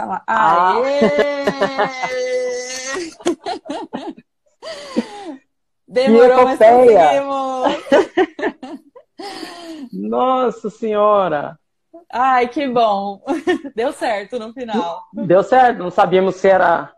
Tá lá. Aê! Demorou, mas conseguimos! Nossa Senhora! Ai, que bom! Deu certo no final. Deu certo, não sabíamos se era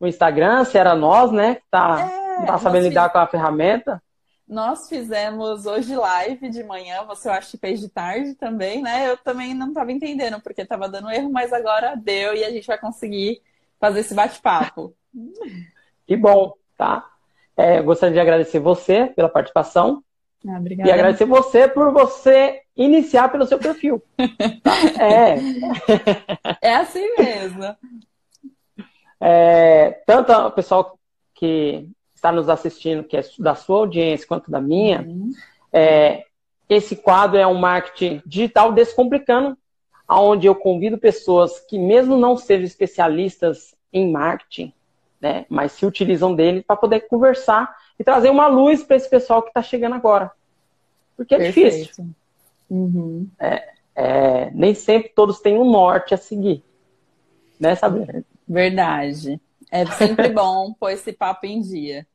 o Instagram, se era nós, né? Que tá, é, tá sabendo lidar com a ferramenta. Nós fizemos hoje live de manhã, você eu acho que fez de tarde também, né? Eu também não estava entendendo porque estava dando erro, mas agora deu e a gente vai conseguir fazer esse bate-papo. Que bom, tá? É, gostaria de agradecer você pela participação. Ah, obrigada. E agradecer você por você iniciar pelo seu perfil. Tá? É. É assim mesmo. É, tanto o pessoal que está nos assistindo, que é da sua audiência, quanto da minha, uhum. é, esse quadro é um marketing digital descomplicando, onde eu convido pessoas que, mesmo não sejam especialistas em marketing, né, mas se utilizam dele para poder conversar e trazer uma luz para esse pessoal que está chegando agora. Porque é Perfeito. difícil. Uhum. É, é, nem sempre todos têm um norte a seguir. Né, Sabrina? Verdade. É sempre bom pôr esse papo em dia.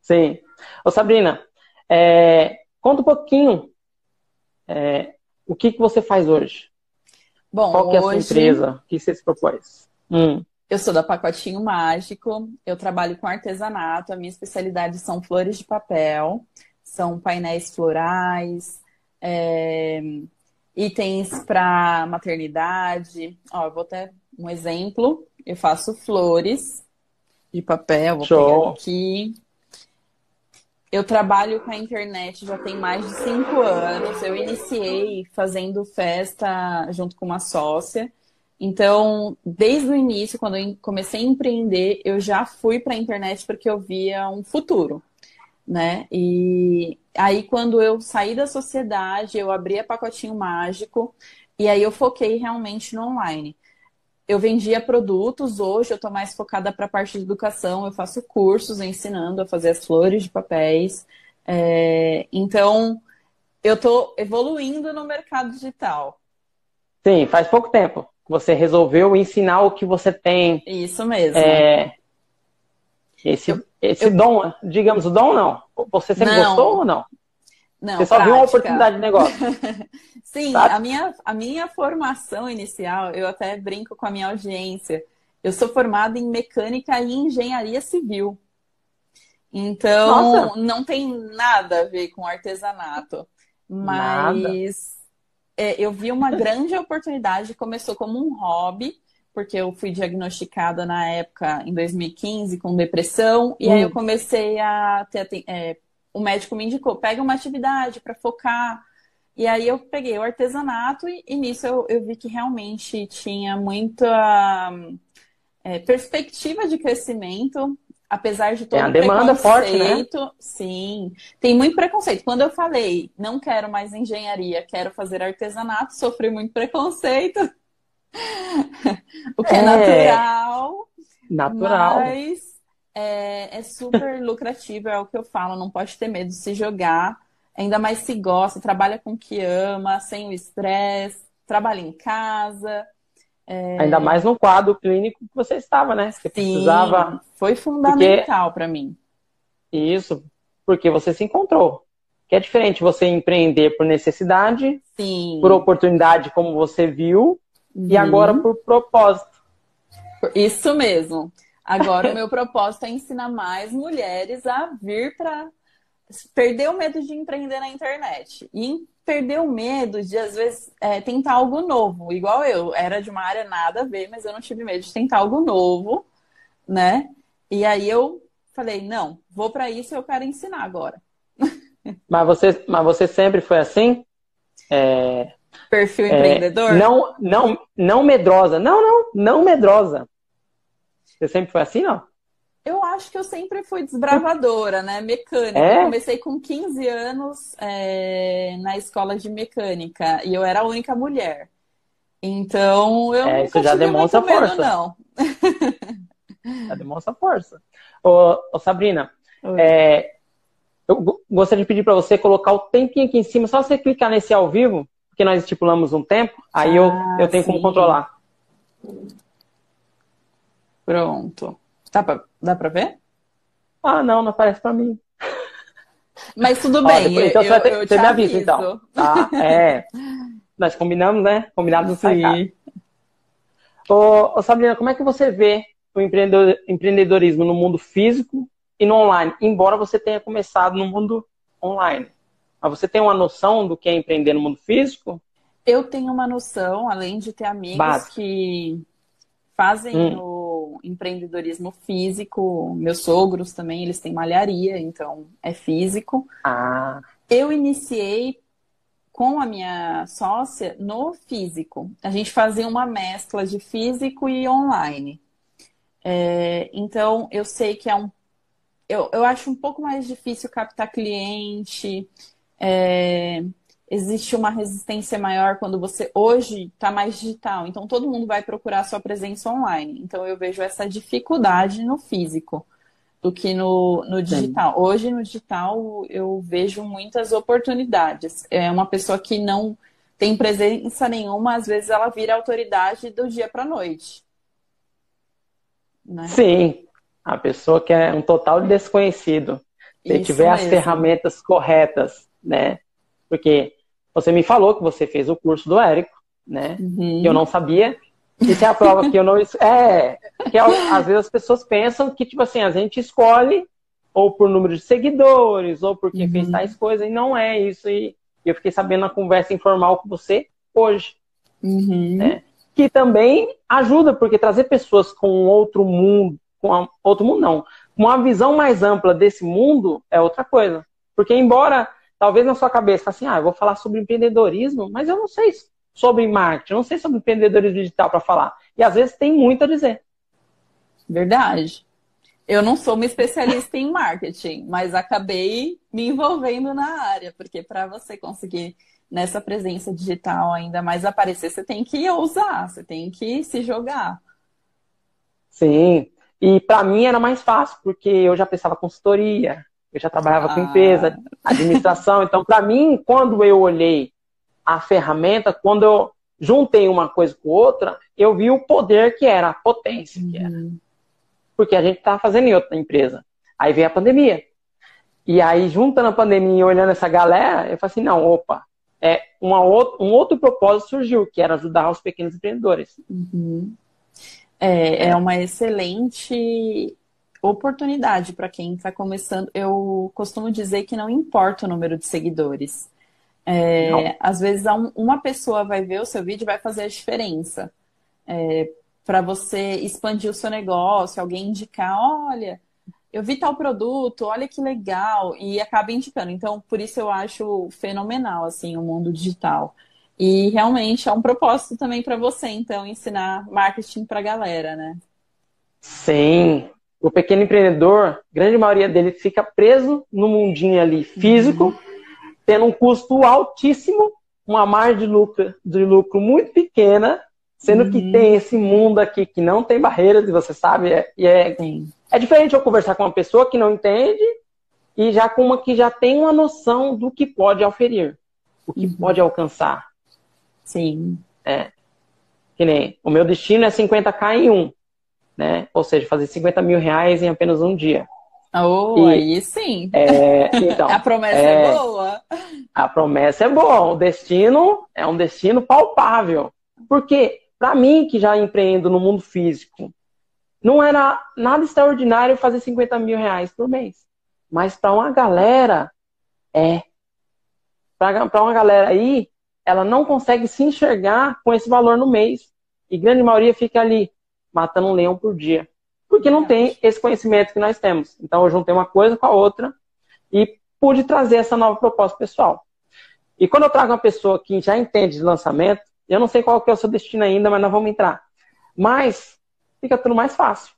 Sim. Ô, Sabrina, é, conta um pouquinho é, o que, que você faz hoje. Bom, Qual que é a hoje... sua empresa? O que você se propôs? Hum. Eu sou da Pacotinho Mágico, eu trabalho com artesanato, a minha especialidade são flores de papel, são painéis florais, é, itens para maternidade. Ó, eu vou até um exemplo. Eu faço flores de papel, vou Show. pegar aqui. Eu trabalho com a internet já tem mais de cinco anos. Eu iniciei fazendo festa junto com uma sócia. Então, desde o início, quando eu comecei a empreender, eu já fui para a internet porque eu via um futuro, né? E aí, quando eu saí da sociedade, eu abri a Pacotinho Mágico e aí eu foquei realmente no online eu vendia produtos, hoje eu estou mais focada para a parte de educação, eu faço cursos ensinando a fazer as flores de papéis. É, então, eu estou evoluindo no mercado digital. Sim, faz pouco tempo que você resolveu ensinar o que você tem. Isso mesmo. É, esse eu, esse eu, dom, digamos, o dom não. Você sempre não, gostou ou não? Não, Você só prática. viu uma oportunidade de negócio. Sim, a minha, a minha formação inicial, eu até brinco com a minha audiência. Eu sou formada em mecânica e engenharia civil. Então, Nossa. não tem nada a ver com artesanato. Mas é, eu vi uma grande oportunidade, começou como um hobby, porque eu fui diagnosticada na época, em 2015, com depressão, e hum. aí eu comecei a ter é, o médico me indicou, pega uma atividade para focar. E aí eu peguei o artesanato e, e nisso eu, eu, vi que realmente tinha muita é, perspectiva de crescimento, apesar de todo é, a demanda. Forte, né? Sim, tem muito preconceito. Quando eu falei, não quero mais engenharia, quero fazer artesanato, sofri muito preconceito. o que é, é natural. Natural. Mas é, é super lucrativo, é o que eu falo, não pode ter medo de se jogar. Ainda mais se gosta, trabalha com o que ama, sem o estresse, trabalha em casa. É... Ainda mais no quadro clínico que você estava, né? Você Sim, precisava. Foi fundamental porque... para mim. Isso, porque você se encontrou. Que é diferente você empreender por necessidade, Sim. por oportunidade, como você viu, uhum. e agora por propósito. Isso mesmo. Agora, o meu propósito é ensinar mais mulheres a vir para perder o medo de empreender na internet. E perder o medo de, às vezes, é, tentar algo novo. Igual eu, era de uma área nada a ver, mas eu não tive medo de tentar algo novo, né? E aí eu falei, não, vou para isso e eu quero ensinar agora. Mas você, mas você sempre foi assim? É... Perfil é, empreendedor? Não, não, não medrosa. Não, não, não medrosa. Você sempre foi assim, não? Eu acho que eu sempre fui desbravadora, né? Mecânica. É? Eu comecei com 15 anos é, na escola de mecânica e eu era a única mulher. Então eu é, isso já demonstra medo, força. não. já demonstra força. Ô, ô Sabrina, é, eu gostaria de pedir para você colocar o tempinho aqui em cima, só você clicar nesse ao vivo, porque nós estipulamos um tempo, aí ah, eu, eu tenho sim. como controlar. Pronto. Tá pra, dá pra ver? Ah, não, não aparece pra mim. Mas tudo bem. depois, então eu, você, ter, você me avisa, então. Tá? É. Nós combinamos, né? Combinado no Sim. Ô, ô, Sabrina, como é que você vê o empreendedorismo no mundo físico e no online? Embora você tenha começado no mundo online. Mas você tem uma noção do que é empreender no mundo físico? Eu tenho uma noção, além de ter amigos Básico. que fazem hum. o empreendedorismo físico. Meus sogros também, eles têm malharia, então é físico. Ah. Eu iniciei com a minha sócia no físico. A gente fazia uma mescla de físico e online. É, então, eu sei que é um. Eu, eu acho um pouco mais difícil captar cliente. É, existe uma resistência maior quando você hoje está mais digital. Então, todo mundo vai procurar sua presença online. Então, eu vejo essa dificuldade no físico do que no, no digital. Sim. Hoje, no digital, eu vejo muitas oportunidades. É uma pessoa que não tem presença nenhuma, às vezes ela vira autoridade do dia para a noite. Né? Sim, a pessoa que é um total desconhecido. Se Isso tiver mesmo. as ferramentas corretas, né? Porque você me falou que você fez o curso do Érico, né? Uhum. Que eu não sabia. Isso é a prova que eu não. É, que às vezes as pessoas pensam que, tipo assim, a gente escolhe ou por número de seguidores, ou porque uhum. fez tais coisas, e não é isso. E eu fiquei sabendo na conversa informal com você hoje. Uhum. Né? Que também ajuda, porque trazer pessoas com outro mundo, com a, outro mundo não, com uma visão mais ampla desse mundo é outra coisa. Porque embora talvez na sua cabeça assim, ah, eu vou falar sobre empreendedorismo, mas eu não sei sobre marketing, não sei sobre empreendedorismo digital para falar. E às vezes tem muito a dizer. Verdade. Eu não sou uma especialista em marketing, mas acabei me envolvendo na área, porque para você conseguir nessa presença digital ainda mais aparecer, você tem que ousar, você tem que se jogar. Sim. E para mim era mais fácil, porque eu já pensava consultoria, eu já trabalhava ah. com empresa, administração. Então, para mim, quando eu olhei a ferramenta, quando eu juntei uma coisa com outra, eu vi o poder que era, a potência que era. Uhum. Porque a gente estava fazendo em outra empresa. Aí veio a pandemia. E aí, juntando a pandemia e olhando essa galera, eu falei assim, não, opa, é uma outra, um outro propósito surgiu, que era ajudar os pequenos empreendedores. Uhum. É, é uma excelente oportunidade para quem está começando. Eu costumo dizer que não importa o número de seguidores. É, às vezes uma pessoa vai ver o seu vídeo e vai fazer a diferença. É, para você expandir o seu negócio, alguém indicar, olha, eu vi tal produto, olha que legal, e acaba indicando. Então, por isso eu acho fenomenal assim o mundo digital. E realmente é um propósito também para você, então, ensinar marketing para a galera, né? Sim. O pequeno empreendedor, grande maioria dele fica preso no mundinho ali físico. Tendo um custo altíssimo, uma margem de lucro, de lucro muito pequena, sendo uhum. que tem esse mundo aqui que não tem barreiras, e você sabe, é, é, é diferente eu conversar com uma pessoa que não entende e já com uma que já tem uma noção do que pode oferir, o que uhum. pode alcançar. Sim. É. Que nem, o meu destino é 50k em um, né? Ou seja, fazer 50 mil reais em apenas um dia. Oh, e, aí sim. É, então, a promessa é, é, boa. A promessa é boa. O destino é um destino palpável. Porque, para mim, que já empreendo no mundo físico, não era nada extraordinário fazer 50 mil reais por mês. Mas para uma galera, é. Para uma galera aí, ela não consegue se enxergar com esse valor no mês. E grande maioria fica ali, matando um leão por dia porque não tem esse conhecimento que nós temos. Então, eu juntei uma coisa com a outra e pude trazer essa nova proposta pessoal. E quando eu trago uma pessoa que já entende de lançamento, eu não sei qual que é o seu destino ainda, mas nós vamos entrar. Mas fica tudo mais fácil.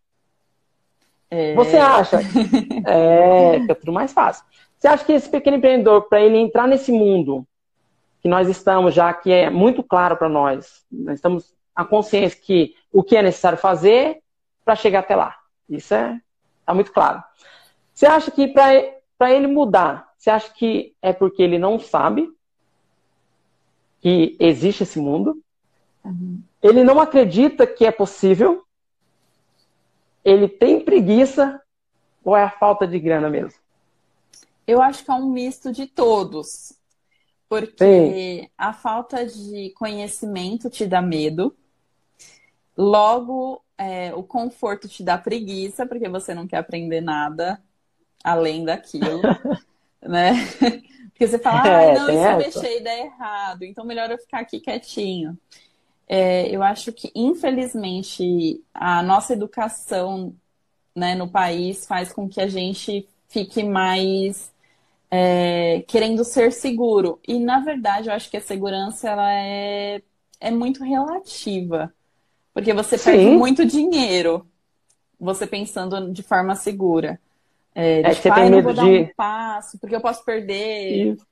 É... Você acha? é, fica tudo mais fácil. Você acha que esse pequeno empreendedor, para ele entrar nesse mundo que nós estamos já, que é muito claro para nós, nós estamos a consciência que o que é necessário fazer para chegar até lá. Isso é tá muito claro. Você acha que para ele mudar, você acha que é porque ele não sabe que existe esse mundo? Uhum. ele não acredita que é possível, ele tem preguiça ou é a falta de grana mesmo? Eu acho que é um misto de todos. Porque Sim. a falta de conhecimento te dá medo. Logo, é, o conforto te dá preguiça, porque você não quer aprender nada além daquilo, né? Porque você fala, ah, não, se eu deixei dar errado, então melhor eu ficar aqui quietinho. É, eu acho que, infelizmente, a nossa educação né, no país faz com que a gente fique mais é, querendo ser seguro. E, na verdade, eu acho que a segurança ela é, é muito relativa. Porque você Sim. perde muito dinheiro você pensando de forma segura. É, é de, você tem medo de... um passo, porque eu posso perder. Isso.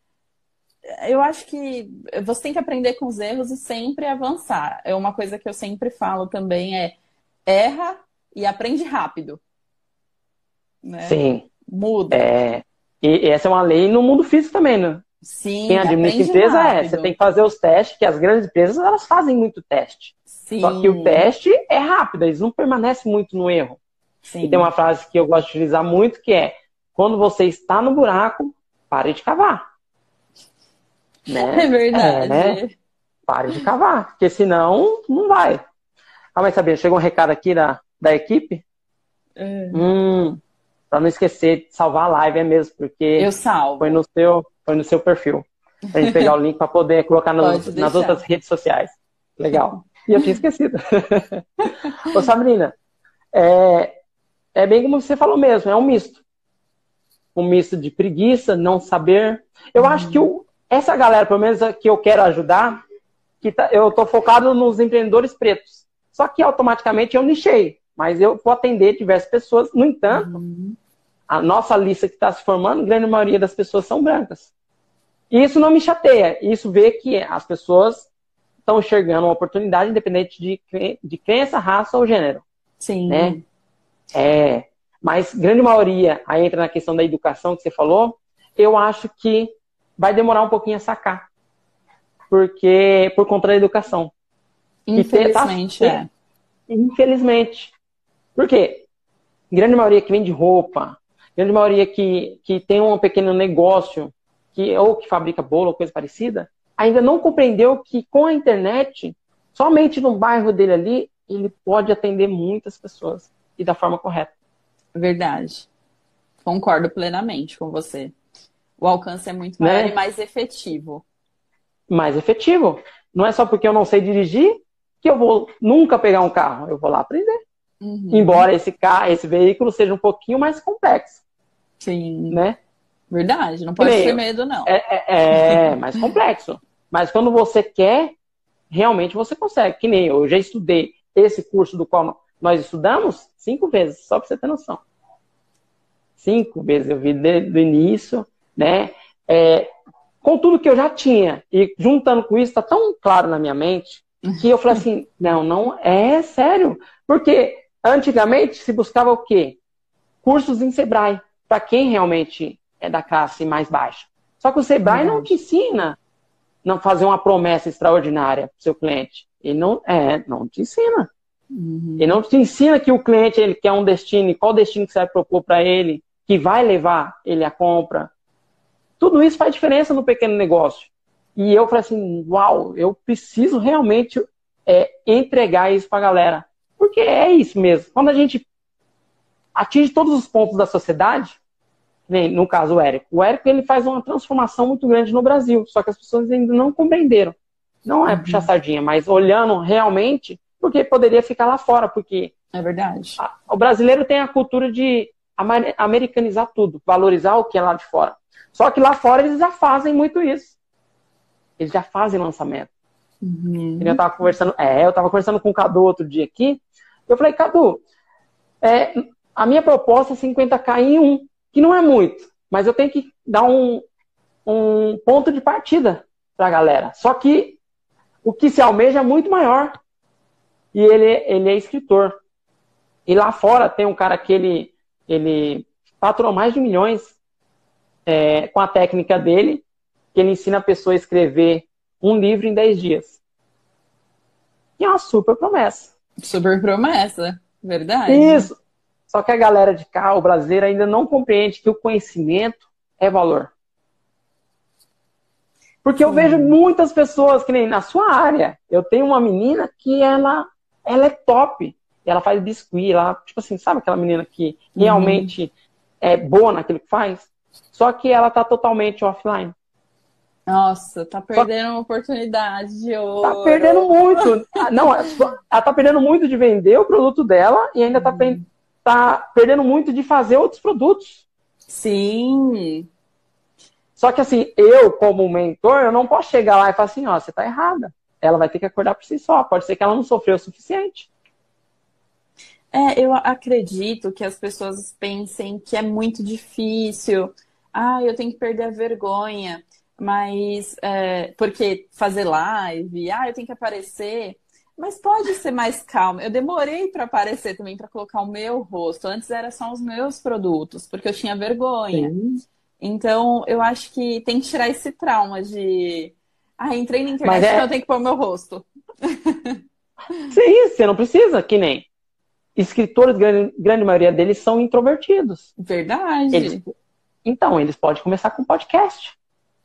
Eu acho que você tem que aprender com os erros e sempre avançar. É uma coisa que eu sempre falo também é erra e aprende rápido. Né? Sim. Muda. É, e essa é uma lei no mundo físico também, né? Sim. Quem administra empresa é, rápido. é, você tem que fazer os testes, que as grandes empresas elas fazem muito teste. Sim. Só que o teste é rápido, eles não permanecem muito no erro. Sim. E tem uma frase que eu gosto de utilizar muito que é: quando você está no buraco, pare de cavar. Né? É verdade. É, né? Pare de cavar, porque senão não vai. Ah, mas sabia, chegou um recado aqui da, da equipe. É. Hum, para não esquecer de salvar a live, é mesmo, porque eu salvo. Foi no seu, foi no seu perfil. Pra gente pegar o link para poder colocar nas, nas outras redes sociais. Legal. E eu tinha esquecido. Ô, Sabrina, é, é bem como você falou mesmo, é um misto. Um misto de preguiça, não saber. Eu acho que o, essa galera, pelo menos que eu quero ajudar, que tá, eu estou focado nos empreendedores pretos. Só que automaticamente eu nichei, mas eu vou atender diversas pessoas. No entanto, uhum. A nossa lista que está se formando, a grande maioria das pessoas são brancas. E isso não me chateia. Isso vê que as pessoas estão enxergando uma oportunidade independente de, de crença, raça ou gênero. Sim. Né? É, mas grande maioria, aí entra na questão da educação que você falou, eu acho que vai demorar um pouquinho a sacar. Porque, por conta da educação. Infelizmente, tá, é. Infelizmente. Por quê? Grande maioria que vende roupa, grande maioria que, que tem um pequeno negócio, que, ou que fabrica bolo ou coisa parecida, ainda não compreendeu que com a internet, somente no bairro dele ali, ele pode atender muitas pessoas e da forma correta. Verdade. Concordo plenamente com você. O alcance é muito maior né? e mais efetivo. Mais efetivo. Não é só porque eu não sei dirigir que eu vou nunca pegar um carro. Eu vou lá aprender. Uhum. Embora esse carro, esse veículo seja um pouquinho mais complexo. Sim. Né? Verdade, não pode ter medo, não. É, é, é mais complexo. Mas quando você quer, realmente você consegue. Que nem eu, eu já estudei esse curso do qual nós estudamos cinco vezes, só para você ter noção. Cinco vezes eu vi desde o início, né? É, com tudo que eu já tinha, e juntando com isso, está tão claro na minha mente, que eu falei assim, não, não, é sério. Porque antigamente se buscava o quê? Cursos em Sebrae, para quem realmente é da classe mais baixa. Só que o Sebrae não te ensina não fazer uma promessa extraordinária para o seu cliente. Ele não, é, não te ensina. Uhum. Ele não te ensina que o cliente ele quer um destino e qual destino que você vai propor para ele, que vai levar ele à compra. Tudo isso faz diferença no pequeno negócio. E eu falei assim, uau, eu preciso realmente é, entregar isso para a galera. Porque é isso mesmo. Quando a gente atinge todos os pontos da sociedade, no caso o Érico, o Érico ele faz uma transformação muito grande no Brasil, só que as pessoas ainda não compreenderam. Não é puxar uhum. sardinha, mas olhando realmente, porque poderia ficar lá fora, porque. É verdade. A, o brasileiro tem a cultura de americanizar tudo, valorizar o que é lá de fora. Só que lá fora eles já fazem muito isso. Eles já fazem lançamento. Uhum. Eu tava conversando, é, eu tava conversando com o Cadu outro dia aqui. Eu falei, Cadu, é, a minha proposta é 50k em um, que não é muito, mas eu tenho que dar um, um ponto de partida para a galera. Só que o que se almeja é muito maior e ele, ele é escritor. E lá fora tem um cara que ele, ele faturou mais de milhões é, com a técnica dele, que ele ensina a pessoa a escrever um livro em 10 dias. que é uma super promessa. Super promessa, verdade. Isso. Só que a galera de cá, o brasileiro, ainda não compreende que o conhecimento é valor. Porque eu vejo muitas pessoas que nem na sua área. Eu tenho uma menina que ela, ela é top. Ela faz biscuit, ela, tipo assim, sabe aquela menina que uhum. realmente uhum. é boa naquilo que faz? Só que ela tá totalmente offline. Nossa, tá perdendo uma oportunidade de ouro. Tá perdendo muito. Ah, não, é ela tá perdendo muito de vender o produto dela e ainda tá, uhum. tá perdendo muito de fazer outros produtos. Sim. Só que assim, eu, como mentor, eu não posso chegar lá e falar assim, ó, você tá errada. Ela vai ter que acordar por si só. Pode ser que ela não sofreu o suficiente. É, eu acredito que as pessoas pensem que é muito difícil. Ah, eu tenho que perder a vergonha. Mas, é, porque fazer live, ah, eu tenho que aparecer. Mas pode ser mais calma. Eu demorei para aparecer também, para colocar o meu rosto. Antes era só os meus produtos, porque eu tinha vergonha. Sim. Então, eu acho que tem que tirar esse trauma de. Ah, entrei na internet, é... então eu tenho que pôr o meu rosto. Sim, você não precisa, que nem. Escritores, grande, grande maioria deles são introvertidos. Verdade. Eles... Então, eles podem começar com podcast.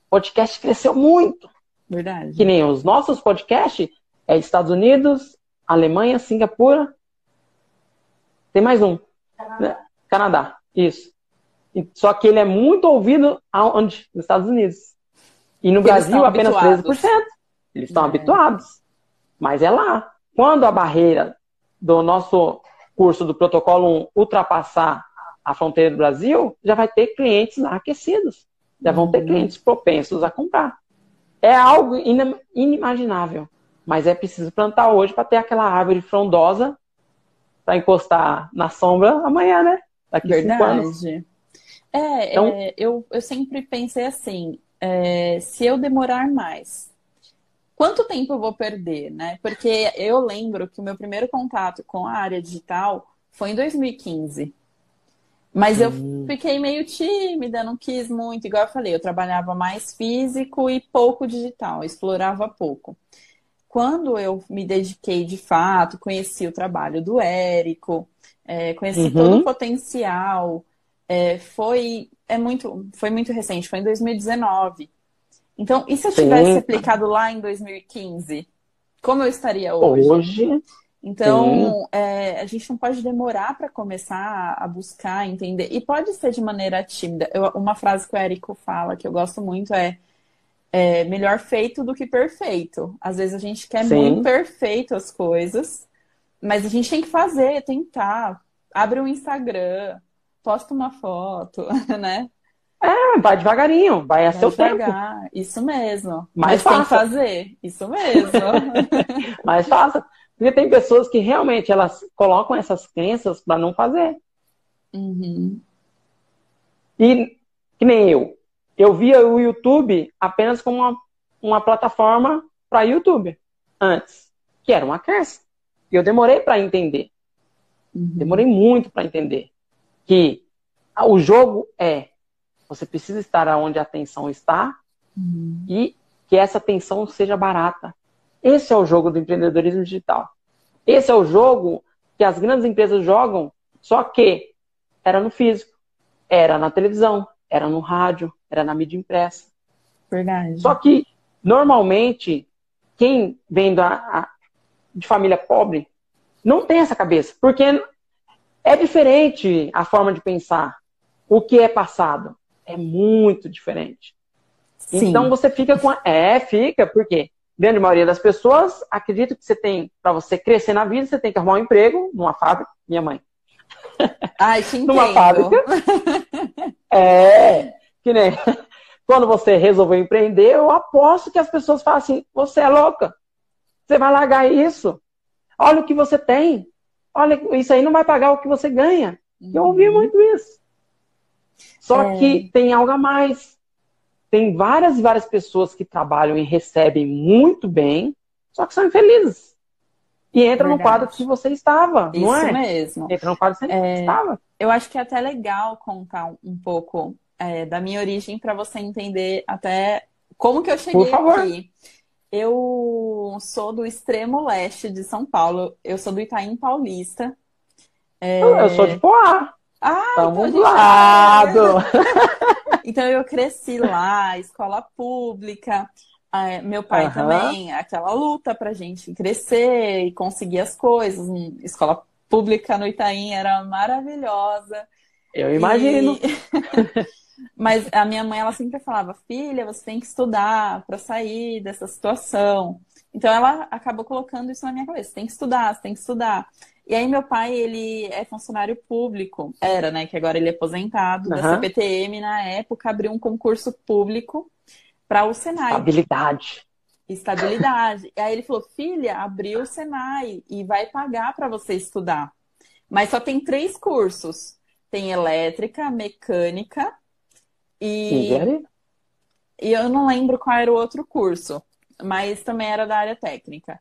Podcast cresceu muito. Verdade. Que nem os nossos podcasts é Estados Unidos, Alemanha, Singapura. Tem mais um. Canadá. Canadá. Isso. Só que ele é muito ouvido onde? Nos Estados Unidos. E no Brasil, apenas habituados. 13%. Eles estão é. habituados. Mas é lá. Quando a barreira do nosso curso do Protocolo 1 ultrapassar a fronteira do Brasil, já vai ter clientes lá aquecidos. Já vão ter uhum. clientes propensos a comprar. É algo inimaginável. Mas é preciso plantar hoje para ter aquela árvore frondosa para encostar na sombra amanhã, né? Daqui Verdade. cinco anos. É, então... é eu, eu sempre pensei assim, é, se eu demorar mais, quanto tempo eu vou perder, né? Porque eu lembro que o meu primeiro contato com a área digital foi em 2015. Mas eu hum. fiquei meio tímida, não quis muito. Igual eu falei, eu trabalhava mais físico e pouco digital, explorava pouco. Quando eu me dediquei de fato, conheci o trabalho do Érico, é, conheci uhum. todo o potencial, é, foi, é muito, foi muito recente, foi em 2019. Então, e se eu tivesse Sim. aplicado lá em 2015? Como eu estaria hoje? Hoje. Então, é, a gente não pode demorar para começar a buscar, entender. E pode ser de maneira tímida. Eu, uma frase que o Érico fala, que eu gosto muito, é, é, melhor feito do que perfeito. Às vezes a gente quer Sim. muito perfeito as coisas, mas a gente tem que fazer, tentar. Abre um Instagram, posta uma foto, né? É, vai devagarinho, vai a vai seu devagar. tempo. Isso mesmo. Mas, Mas tem que fazer. Isso mesmo. Mas faça. Porque tem pessoas que realmente elas colocam essas crenças para não fazer. Uhum. E que nem eu. Eu via o YouTube apenas como uma, uma plataforma para YouTube antes, que era uma crença. E eu demorei para entender. Uhum. Demorei muito para entender que o jogo é você precisa estar onde a atenção está uhum. e que essa atenção seja barata. Esse é o jogo do empreendedorismo digital. Esse é o jogo que as grandes empresas jogam, só que era no físico, era na televisão, era no rádio, era na mídia impressa. Verdade. Só que, normalmente, quem vem da, de família pobre não tem essa cabeça, porque é diferente a forma de pensar. O que é passado é muito diferente. Sim. Então você fica com. A... É, fica, porque grande maioria das pessoas acredita que você tem, para você crescer na vida, você tem que arrumar um emprego numa fábrica. Minha mãe. Ai, te numa fábrica. É, que nem. Quando você resolveu empreender, eu aposto que as pessoas falam assim: você é louca. Você vai largar isso. Olha o que você tem. Olha, isso aí não vai pagar o que você ganha. Uhum. Eu ouvi muito isso. Só é. que tem algo a mais. Tem várias e várias pessoas que trabalham e recebem muito bem, só que são infelizes. E entra Verdade. no quadro que você estava, Isso não é? mesmo. Entra no quadro que você é, estava. Eu acho que é até legal contar um pouco é, da minha origem para você entender até como que eu cheguei aqui. Eu sou do extremo leste de São Paulo. Eu sou do Itaim Paulista. É... Eu sou de Poá. Ah, Estamos do lado. então eu cresci lá, escola pública. É, meu pai uhum. também, aquela luta pra gente crescer e conseguir as coisas. Escola pública no Itaim era maravilhosa. Eu imagino. E... Mas a minha mãe, ela sempre falava, filha, você tem que estudar para sair dessa situação. Então ela acabou colocando isso na minha cabeça, tem que estudar, você tem que estudar. E aí meu pai, ele é funcionário público, era, né, que agora ele é aposentado, uhum. da CPTM, na época abriu um concurso público para o Senai. Estabilidade. Estabilidade. e aí ele falou, filha, abriu o Senai e vai pagar para você estudar. Mas só tem três cursos. Tem elétrica, mecânica e... E eu não lembro qual era o outro curso, mas também era da área técnica.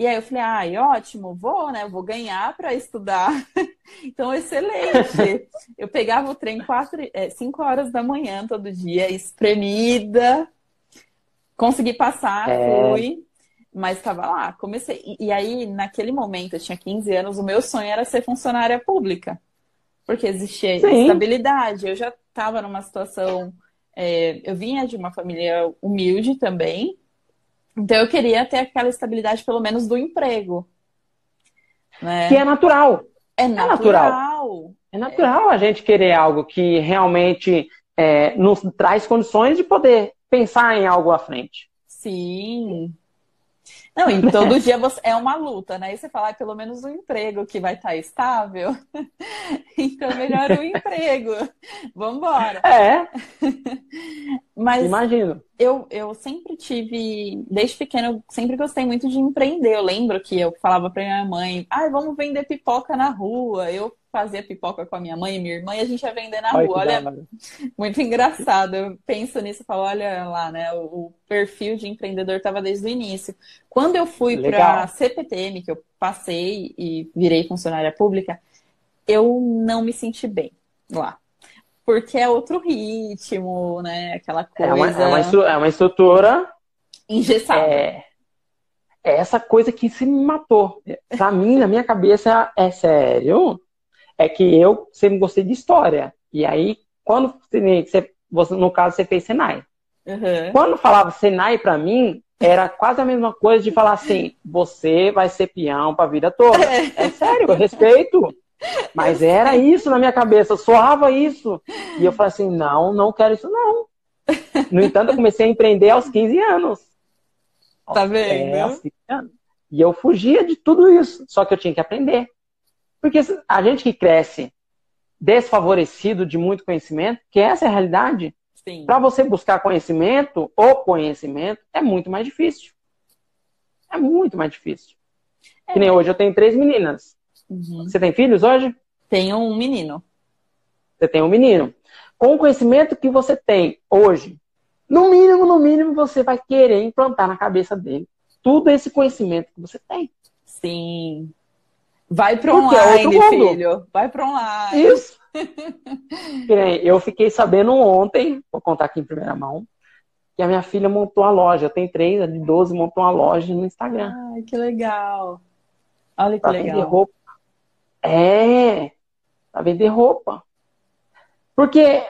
E aí eu falei, ai, ótimo, vou, né? vou ganhar para estudar. então, excelente. eu pegava o trem quatro, é, cinco horas da manhã todo dia, espremida. Consegui passar, é... fui, mas estava lá, comecei. E, e, aí, naquele momento, eu tinha 15 anos, o meu sonho era ser funcionária pública. Porque existia Sim. estabilidade. Eu já estava numa situação. É, eu vinha de uma família humilde também, então eu queria ter aquela estabilidade, pelo menos, do emprego. Né? Que é natural. É natural. É natural, é natural a gente querer algo que realmente é, nos traz condições de poder pensar em algo à frente. Sim. Não, e todo dia você, é uma luta, né? E você fala, ah, pelo menos um emprego que vai estar estável. então, melhor o emprego. Vambora. É. Mas Imagino. Eu, eu sempre tive, desde pequeno, eu sempre gostei muito de empreender. Eu lembro que eu falava pra minha mãe, ah, vamos vender pipoca na rua. Eu fazia pipoca com a minha mãe e minha irmã e a gente ia vender na rua. Olha, muito engraçado. Eu penso nisso e falo, olha lá, né? O, o perfil de empreendedor estava desde o início. Quando eu fui para CPTM, que eu passei e virei funcionária pública, eu não me senti bem lá. Porque é outro ritmo, né? Aquela coisa. É uma, é uma, é uma estrutura. Engessada. É, é essa coisa que se me matou. Pra mim, na minha cabeça, é sério é que eu sempre gostei de história. E aí, quando você, você no caso, você fez Senai. Uhum. Quando falava Senai para mim, era quase a mesma coisa de falar assim: você vai ser peão pra vida toda. É, é sério, eu respeito. Mas era isso na minha cabeça, soava isso. E eu falei assim: não, não quero isso, não. No entanto, eu comecei a empreender aos 15 anos. Tá vendo? É, aos 15 anos. E eu fugia de tudo isso, só que eu tinha que aprender. Porque a gente que cresce desfavorecido de muito conhecimento, que essa é a realidade, para você buscar conhecimento, o conhecimento, é muito mais difícil. É muito mais difícil. É. Que nem hoje eu tenho três meninas. Uhum. Você tem filhos hoje? Tenho um menino. Você tem um menino. Com o conhecimento que você tem hoje, no mínimo, no mínimo, você vai querer implantar na cabeça dele tudo esse conhecimento que você tem. Sim. Vai para é online, é filho. Vai para online. Isso. eu fiquei sabendo ontem, vou contar aqui em primeira mão, que a minha filha montou uma loja. Tem três, a de 12 montou uma loja no Instagram. Ai, que legal. Olha que pra legal. Vender roupa. É, para vender roupa. Porque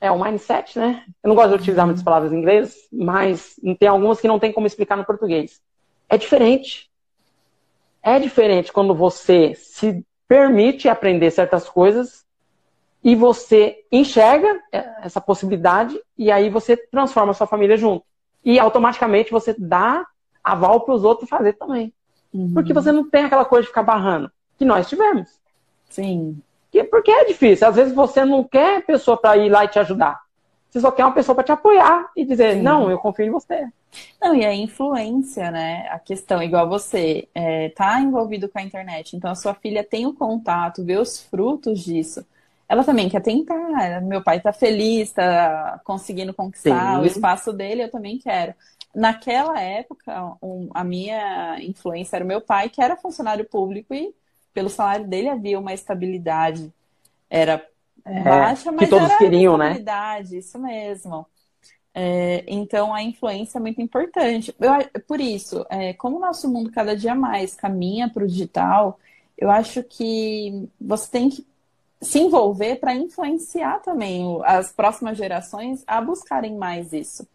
é um mindset, né? Eu não gosto de utilizar muitas palavras em inglês, mas tem algumas que não tem como explicar no português. É diferente. É diferente quando você se permite aprender certas coisas e você enxerga essa possibilidade e aí você transforma a sua família junto. E automaticamente você dá aval para os outros fazer também. Uhum. Porque você não tem aquela coisa de ficar barrando, que nós tivemos. Sim. Porque é difícil. Às vezes você não quer pessoa para ir lá e te ajudar. Você só quer uma pessoa para te apoiar e dizer, Sim. não, eu confio em você. Não, e a influência, né? A questão, igual você, é, tá envolvido com a internet, então a sua filha tem o contato, vê os frutos disso. Ela também quer tentar. Meu pai tá feliz, tá conseguindo conquistar Sim. o espaço dele, eu também quero. Naquela época, um, a minha influência era o meu pai, que era funcionário público e pelo salário dele havia uma estabilidade. Era é, baixa, mas que todos era queriam, né? Isso mesmo. É, então, a influência é muito importante. Eu, por isso, é, como o nosso mundo cada dia mais caminha para o digital, eu acho que você tem que se envolver para influenciar também as próximas gerações a buscarem mais isso.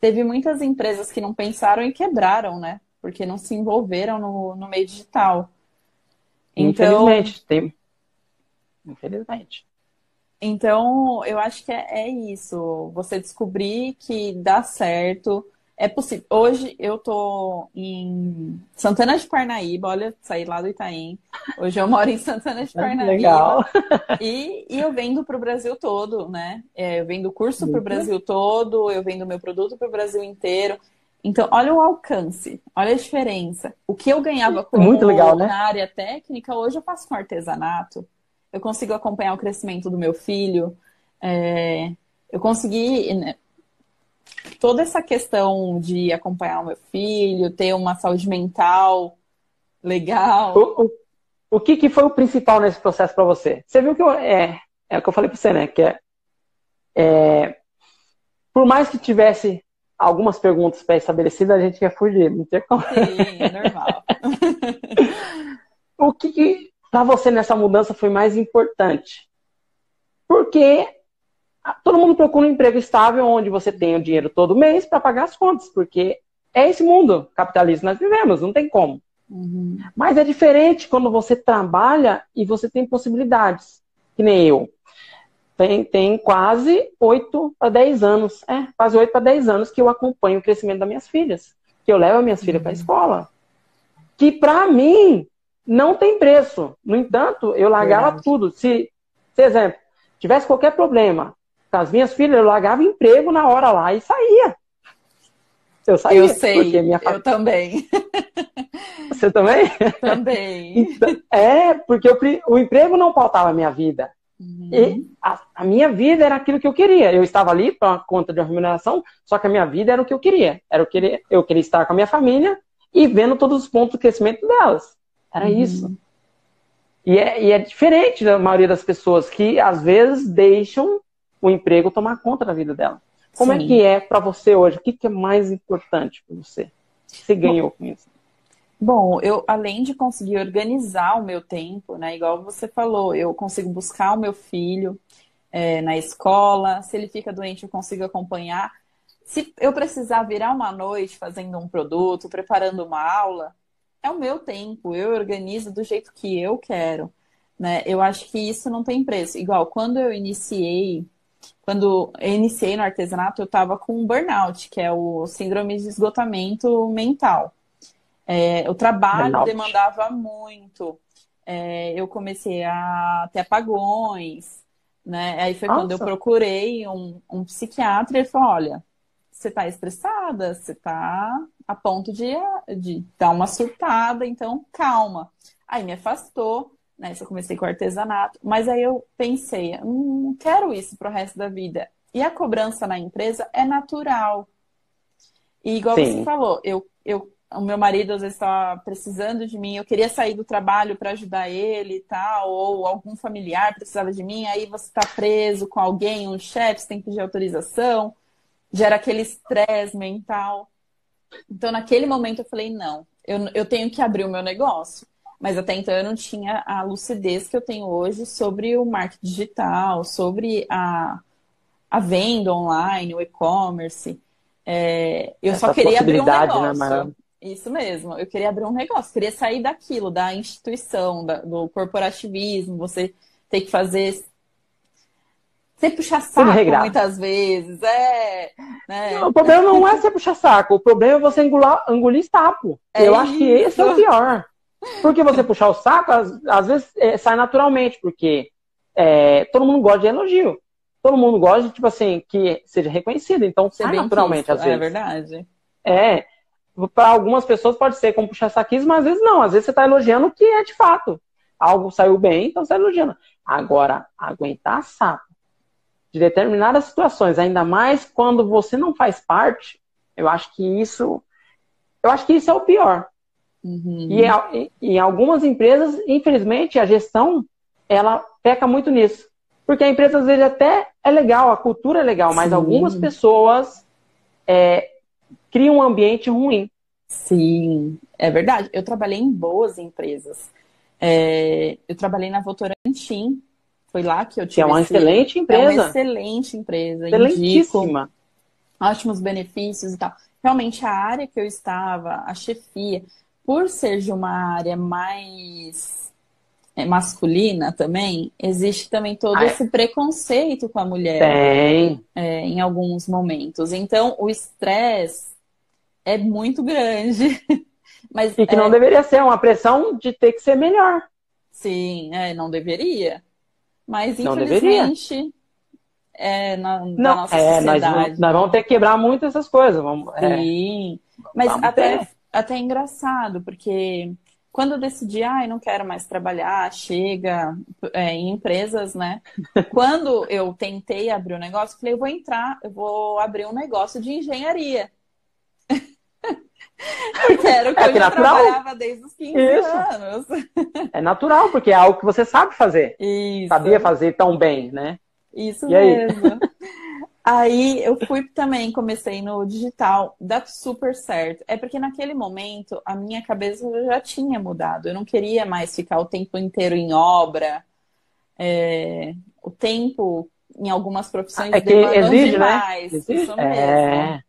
Teve muitas empresas que não pensaram e quebraram, né? Porque não se envolveram no, no meio digital. Então, Infelizmente, tem. Infelizmente. Então, eu acho que é, é isso. Você descobrir que dá certo. É possível. Hoje eu tô em Santana de Parnaíba, olha, saí lá do Itaim. Hoje eu moro em Santana de Parnaíba. Legal. E, e eu vendo para o Brasil todo, né? É, eu vendo curso para o Brasil todo, eu vendo meu produto para o Brasil inteiro. Então, olha o alcance, olha a diferença. O que eu ganhava com Muito legal, né? na área técnica, hoje eu faço com artesanato eu consigo acompanhar o crescimento do meu filho, é, eu consegui né, toda essa questão de acompanhar o meu filho, ter uma saúde mental legal. O, o, o que, que foi o principal nesse processo para você? Você viu que eu, é, é o que eu falei para você, né? Que é, é, por mais que tivesse algumas perguntas pré-estabelecidas, a gente quer fugir, não tem como. Sim, é normal. o que, que para você nessa mudança foi mais importante? Porque todo mundo procura um emprego estável onde você tem o dinheiro todo mês para pagar as contas, porque é esse mundo capitalista nós vivemos, não tem como. Uhum. Mas é diferente quando você trabalha e você tem possibilidades, que nem eu. Tem, tem quase 8 a 10 anos, é, quase 8 a 10 anos que eu acompanho o crescimento das minhas filhas, que eu levo as minhas uhum. filhas para a escola. Que para mim não tem preço. No entanto, eu largava Verdade. tudo. Se, se, exemplo, tivesse qualquer problema com as minhas filhas, eu largava emprego na hora lá e saía. Eu saía. Eu sei, minha... eu também. Você também? Também. então, é, porque o, o emprego não faltava a minha vida. Uhum. E a, a, minha vida era aquilo que eu queria. Eu estava ali para conta de remuneração, só que a minha vida era o que eu queria. Era o que eu queria estar com a minha família e vendo todos os pontos de crescimento delas. Era uhum. isso. E é, e é diferente da maioria das pessoas que às vezes deixam o emprego tomar conta da vida dela. Como é Sim. é que é para você hoje? O que, que é mais importante para você? Você ganhou com isso? Bom, eu além de conseguir organizar o meu tempo, né? Igual você falou, eu consigo buscar o meu filho é, na escola. Se ele fica doente, eu consigo acompanhar. Se eu precisar virar uma noite fazendo um produto, preparando uma aula, é o meu tempo, eu organizo do jeito que eu quero. Né? Eu acho que isso não tem preço. Igual, quando eu iniciei, quando eu iniciei no artesanato, eu estava com um burnout, que é o síndrome de esgotamento mental. É, o trabalho burnout. demandava muito. É, eu comecei a ter apagões, né? Aí foi Nossa. quando eu procurei um, um psiquiatra e ele falou, olha, você está estressada, você está a ponto de, de dar uma surtada, então calma. Aí me afastou, né? Eu comecei com artesanato, mas aí eu pensei, hum, não quero isso pro resto da vida. E a cobrança na empresa é natural. E igual Sim. você falou, eu, eu, o meu marido às vezes estava precisando de mim, eu queria sair do trabalho para ajudar ele e tal, ou algum familiar precisava de mim, aí você está preso com alguém, um chefe, você tem que pedir autorização, gera aquele estresse mental. Então, naquele momento, eu falei: não, eu, eu tenho que abrir o meu negócio. Mas até então eu não tinha a lucidez que eu tenho hoje sobre o marketing digital, sobre a, a venda online, o e-commerce. É, eu Essa só queria abrir um né, negócio. Né, Isso mesmo, eu queria abrir um negócio, queria sair daquilo, da instituição, da, do corporativismo, você ter que fazer você puxa saco muitas vezes, é. Né? Não, o problema não é você puxar saco, o problema é você engolir, engolir sapo. É Eu isso. acho que esse é o pior. Porque você puxar o saco, às, às vezes é, sai naturalmente, porque é, todo mundo gosta de elogio. Todo mundo gosta de, tipo assim, que seja reconhecido. Então sai Bem naturalmente, às é vezes. É verdade. É. Para algumas pessoas pode ser como puxar saquismo, mas às vezes não. Às vezes você está elogiando o que é de fato. Algo saiu bem, então você está elogiando. Agora, aguentar sapo de determinadas situações, ainda mais quando você não faz parte, eu acho que isso, eu acho que isso é o pior. Uhum. E, em algumas empresas, infelizmente, a gestão ela peca muito nisso, porque a empresa às vezes até é legal, a cultura é legal, mas Sim. algumas pessoas é, cria um ambiente ruim. Sim, é verdade. Eu trabalhei em boas empresas. É, eu trabalhei na Votorantim. Foi lá que eu tive. Que é uma esse... excelente empresa. É uma excelente empresa. Excelentíssima. Indico ótimos benefícios e tal. Realmente, a área que eu estava, a chefia, por ser de uma área mais é, masculina também, existe também todo ah, é. esse preconceito com a mulher. Tem. É, em alguns momentos. Então, o estresse é muito grande. Mas, e que não é deveria ser uma pressão de ter que ser melhor. Sim, é, não deveria. Mas, não infelizmente, deveria é, na, não, na nossa é, sociedade. Nós, nós, vamos ter que quebrar muito essas coisas. Vamos, é. Sim. Mas vamos até, até é engraçado, porque quando eu decidi, ai, ah, não quero mais trabalhar, chega é, em empresas, né? quando eu tentei abrir um negócio, falei, eu vou entrar, eu vou abrir um negócio de engenharia. Porque era o que, é eu natural. trabalhava desde os 15 Isso. anos. É natural, porque é algo que você sabe fazer. Isso. Sabia fazer tão bem, né? Isso e mesmo. Aí? aí eu fui também, comecei no digital, dá super certo. É porque naquele momento a minha cabeça já tinha mudado. Eu não queria mais ficar o tempo inteiro em obra. É... o tempo em algumas profissões é que exige, né? demais. Né? Exige? Isso mesmo. É...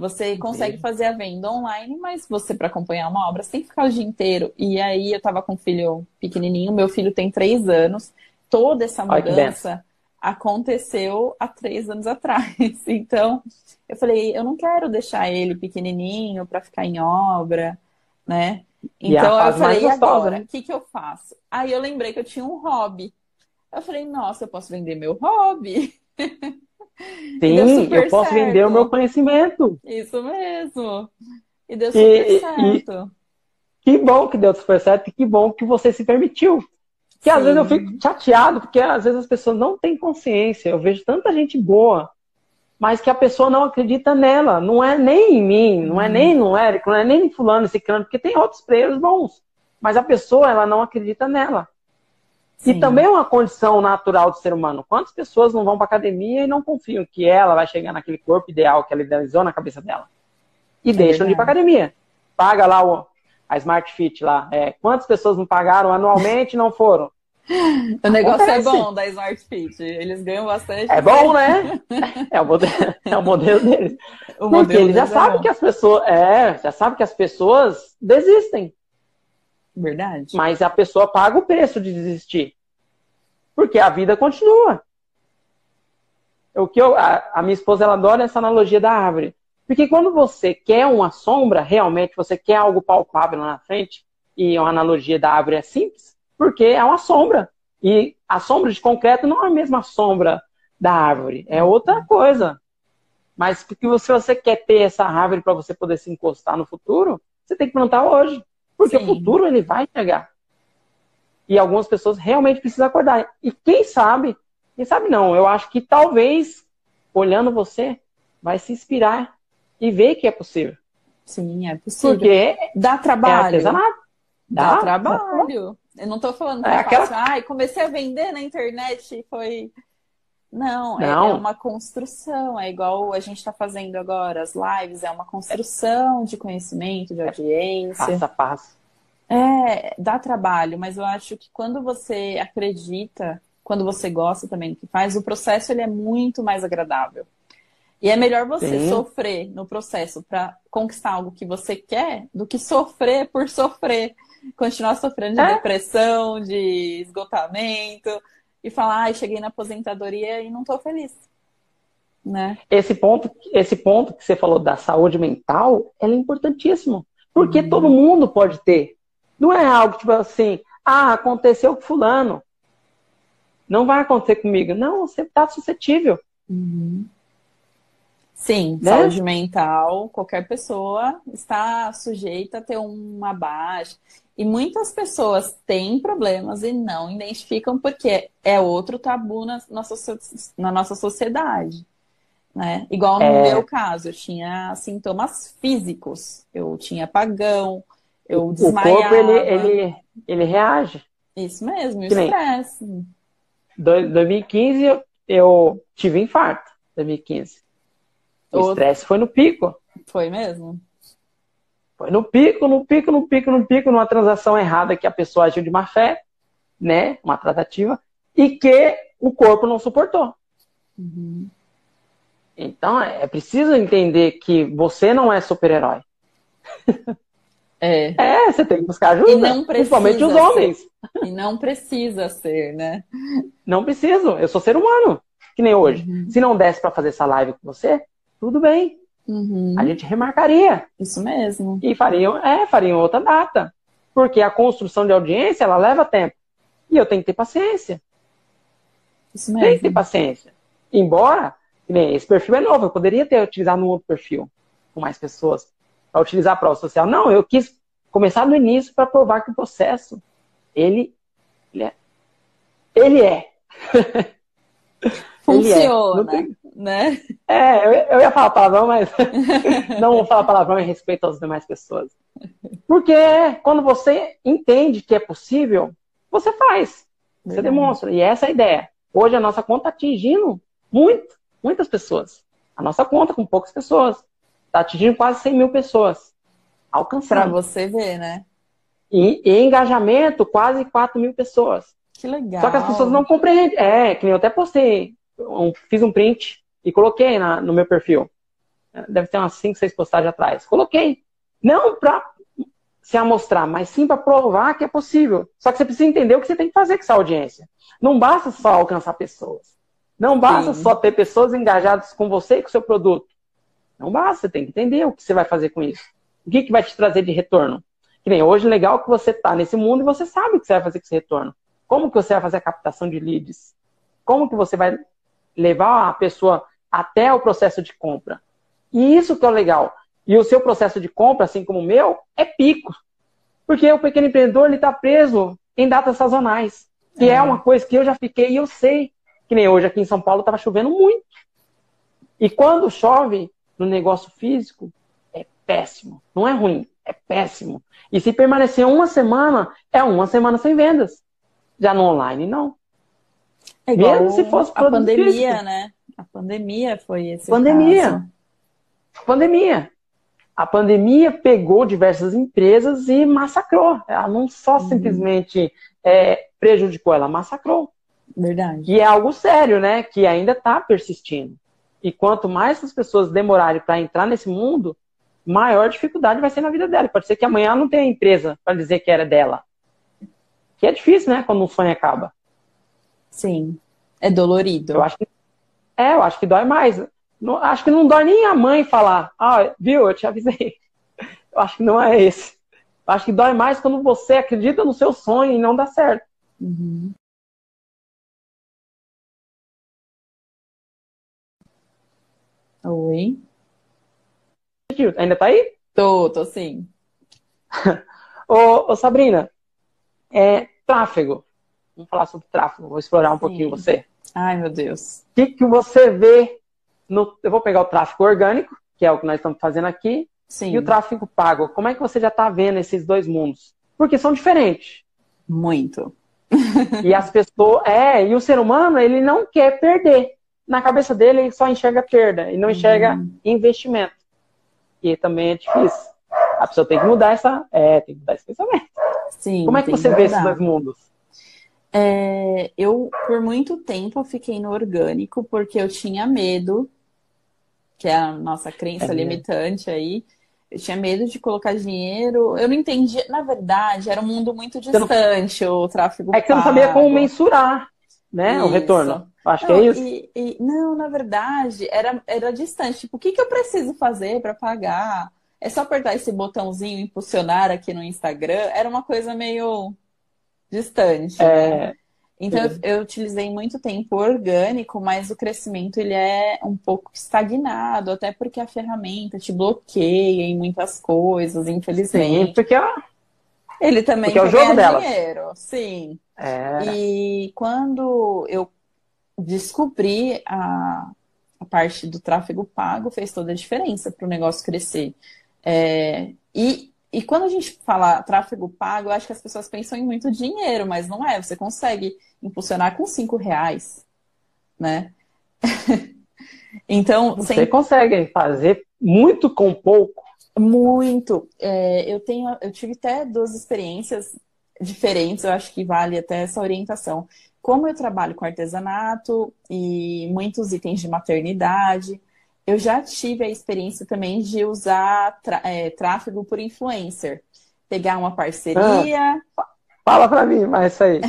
Você consegue fazer a venda online, mas você, para acompanhar uma obra, você tem que ficar o dia inteiro. E aí, eu tava com um filho pequenininho, meu filho tem três anos. Toda essa mudança aconteceu há três anos atrás. Então, eu falei, eu não quero deixar ele pequenininho para ficar em obra, né? Então, eu falei, e agora? Né? O que, que eu faço? Aí eu lembrei que eu tinha um hobby. Eu falei, nossa, eu posso vender meu hobby. Sim, eu posso certo. vender o meu conhecimento. Isso mesmo. E deu super e, certo. E, que bom que deu super certo e que bom que você se permitiu. Que Sim. às vezes eu fico chateado, porque às vezes as pessoas não têm consciência. Eu vejo tanta gente boa, mas que a pessoa não acredita nela. Não é nem em mim, não é uhum. nem no Érico, não é nem em fulano, esse cano, porque tem outros players bons. Mas a pessoa, ela não acredita nela. Sim. E também é uma condição natural do ser humano. Quantas pessoas não vão para academia e não confiam que ela vai chegar naquele corpo ideal que ela idealizou na cabeça dela? E é deixam verdade. de ir para academia. Paga lá o, a Smart Fit lá. É, quantas pessoas não pagaram anualmente e não foram? O negócio é Acontece. é bom da Smart Fit. Eles ganham bastante. É bom, né? É o modelo, é o modelo deles. O modelo Porque eles já é sabem que as pessoas. É, já sabem que as pessoas desistem. Verdade. Mas a pessoa paga o preço de desistir. Porque a vida continua. O que eu, a, a minha esposa ela adora essa analogia da árvore. Porque quando você quer uma sombra, realmente, você quer algo palpável lá na frente, e a analogia da árvore é simples, porque é uma sombra. E a sombra de concreto não é a mesma sombra da árvore, é outra coisa. Mas porque se você quer ter essa árvore para você poder se encostar no futuro, você tem que plantar hoje. Porque Sim. o futuro ele vai chegar. E algumas pessoas realmente precisam acordar. E quem sabe, quem sabe não, eu acho que talvez, olhando você, vai se inspirar e ver que é possível. Sim, é possível. Porque dá trabalho. É artesanato. Dá, dá trabalho. Eu não tô falando que é, é aquela... Ai, comecei a vender na internet e foi. Não, não. É, é, uma construção. É igual a gente está fazendo agora, as lives, é uma construção de conhecimento, de audiência. Passo a passo. É, dá trabalho, mas eu acho que quando você acredita, quando você gosta também do que faz, o processo ele é muito mais agradável. E é melhor você Sim. sofrer no processo para conquistar algo que você quer do que sofrer por sofrer. Continuar sofrendo de é? depressão, de esgotamento e falar, ai, cheguei na aposentadoria e não estou feliz. Né? Esse ponto, esse ponto que você falou da saúde mental, é importantíssimo. Porque uhum. todo mundo pode ter. Não é algo tipo assim, ah, aconteceu com fulano. Não vai acontecer comigo. Não, você está suscetível. Uhum. Sim, né? saúde mental, qualquer pessoa está sujeita a ter uma baixa. E muitas pessoas têm problemas e não identificam porque é outro tabu na nossa, na nossa sociedade. Né? Igual no é... meu caso, eu tinha sintomas físicos. Eu tinha apagão, eu desmaiava. O corpo, ele, ele, ele reage. Isso mesmo, estresse. 2015 eu tive infarto, 2015. O estresse foi no pico. Foi mesmo? Foi no pico, no pico, no pico, no pico, numa transação errada que a pessoa agiu de má fé, né? Uma tratativa, e que o corpo não suportou. Uhum. Então é preciso entender que você não é super-herói. É. é, você tem que buscar ajuda. E não principalmente os homens. Ser. E não precisa ser, né? Não preciso. Eu sou ser humano, que nem hoje. Uhum. Se não desse para fazer essa live com você, tudo bem. Uhum. A gente remarcaria. Isso mesmo. E fariam, é, fariam outra data. Porque a construção de audiência, ela leva tempo. E eu tenho que ter paciência. Isso mesmo. Tem que ter paciência. Embora, esse perfil é novo, eu poderia ter utilizado um outro perfil com mais pessoas para utilizar a prova social. Não, eu quis começar do início para provar que o processo, ele, ele é. Ele é. Funciona, ele é. Né? É, eu, eu, ia falar palavrão, mas não vou falar palavrão em respeito às demais pessoas. Porque quando você entende que é possível, você faz. Você demonstra. E essa é a ideia. Hoje a nossa conta está atingindo muito, muitas pessoas. A nossa conta com poucas pessoas. Está atingindo quase 100 mil pessoas. Alcançando. Para você ver, né? E, e, engajamento, quase 4 mil pessoas. Que legal. Só que as pessoas não compreendem. É, que eu até postei, um, fiz um print e coloquei na, no meu perfil. Deve ter umas 5, 6 postagens atrás. Coloquei. Não para se amostrar, mas sim para provar que é possível. Só que você precisa entender o que você tem que fazer com essa audiência. Não basta só alcançar pessoas. Não basta sim. só ter pessoas engajadas com você e com o seu produto. Não basta, você tem que entender o que você vai fazer com isso. O que, que vai te trazer de retorno? Que nem hoje, legal que você está nesse mundo e você sabe o que você vai fazer com esse retorno. Como que você vai fazer a captação de leads? Como que você vai levar a pessoa até o processo de compra? E isso que é legal. E o seu processo de compra, assim como o meu, é pico. Porque o pequeno empreendedor ele está preso em datas sazonais. Que é. é uma coisa que eu já fiquei e eu sei. Que nem hoje aqui em São Paulo estava chovendo muito. E quando chove, no negócio físico é péssimo. Não é ruim, é péssimo. E se permanecer uma semana, é uma semana sem vendas. Já no online, não. É igual Mesmo se fosse a pandemia, físico. né? A pandemia foi esse Pandemia. Caso. Pandemia. A pandemia pegou diversas empresas e massacrou. Ela não só uhum. simplesmente é, prejudicou, ela massacrou. Verdade. E é algo sério, né? Que ainda está persistindo. E quanto mais as pessoas demorarem para entrar nesse mundo, maior dificuldade vai ser na vida dela. Pode ser que amanhã não tenha empresa para dizer que era dela. Que é difícil, né? Quando um sonho acaba. Sim. É dolorido. Eu acho que, é, eu acho que dói mais. Não, acho que não dói nem a mãe falar, ah, viu, eu te avisei. Eu acho que não é esse. Eu acho que dói mais quando você acredita no seu sonho e não dá certo. Uhum. Oi. Ainda tá aí? Tô, tô sim. ô, ô, Sabrina, é, tráfego. Vamos falar sobre tráfego. Vou explorar um sim. pouquinho você. Ai, meu Deus. O que, que você vê no. Eu vou pegar o tráfego orgânico, que é o que nós estamos fazendo aqui, sim. e o tráfego pago. Como é que você já está vendo esses dois mundos? Porque são diferentes. Muito. e as pessoas. É, e o ser humano, ele não quer perder na cabeça dele ele só enxerga perda e não enxerga uhum. investimento. E também é difícil. A pessoa tem que mudar essa, é, tem que mudar esse pensamento. Sim. Como é que você que vê esses dois mundos? É, eu, por muito tempo, fiquei no orgânico porque eu tinha medo, que é a nossa crença é limitante aí. Eu tinha medo de colocar dinheiro. Eu não entendia. Na verdade, era um mundo muito distante não... o tráfego. É que você não sabia como mensurar né? Isso. O retorno. Acho não, que é isso. E, e, não, na verdade, era, era distante. Tipo, o que, que eu preciso fazer para pagar? É só apertar esse botãozinho impulsionar aqui no Instagram? Era uma coisa meio distante. É... Né? Então, eu, eu, utilizei muito tempo orgânico, mas o crescimento ele é um pouco estagnado, até porque a ferramenta te bloqueia em muitas coisas, infelizmente. Sim, porque ela ele também Porque é o jogo dela. dinheiro, sim. É. E quando eu descobri a, a parte do tráfego pago, fez toda a diferença para o negócio crescer. É, e, e quando a gente fala tráfego pago, eu acho que as pessoas pensam em muito dinheiro, mas não é. Você consegue impulsionar com cinco reais, né? Então, você sem... consegue fazer muito com pouco. Muito. É, eu tenho, eu tive até duas experiências diferentes. Eu acho que vale até essa orientação. Como eu trabalho com artesanato e muitos itens de maternidade, eu já tive a experiência também de usar é, tráfego por influencer. Pegar uma parceria. Ah, fala para mim, mas isso aí.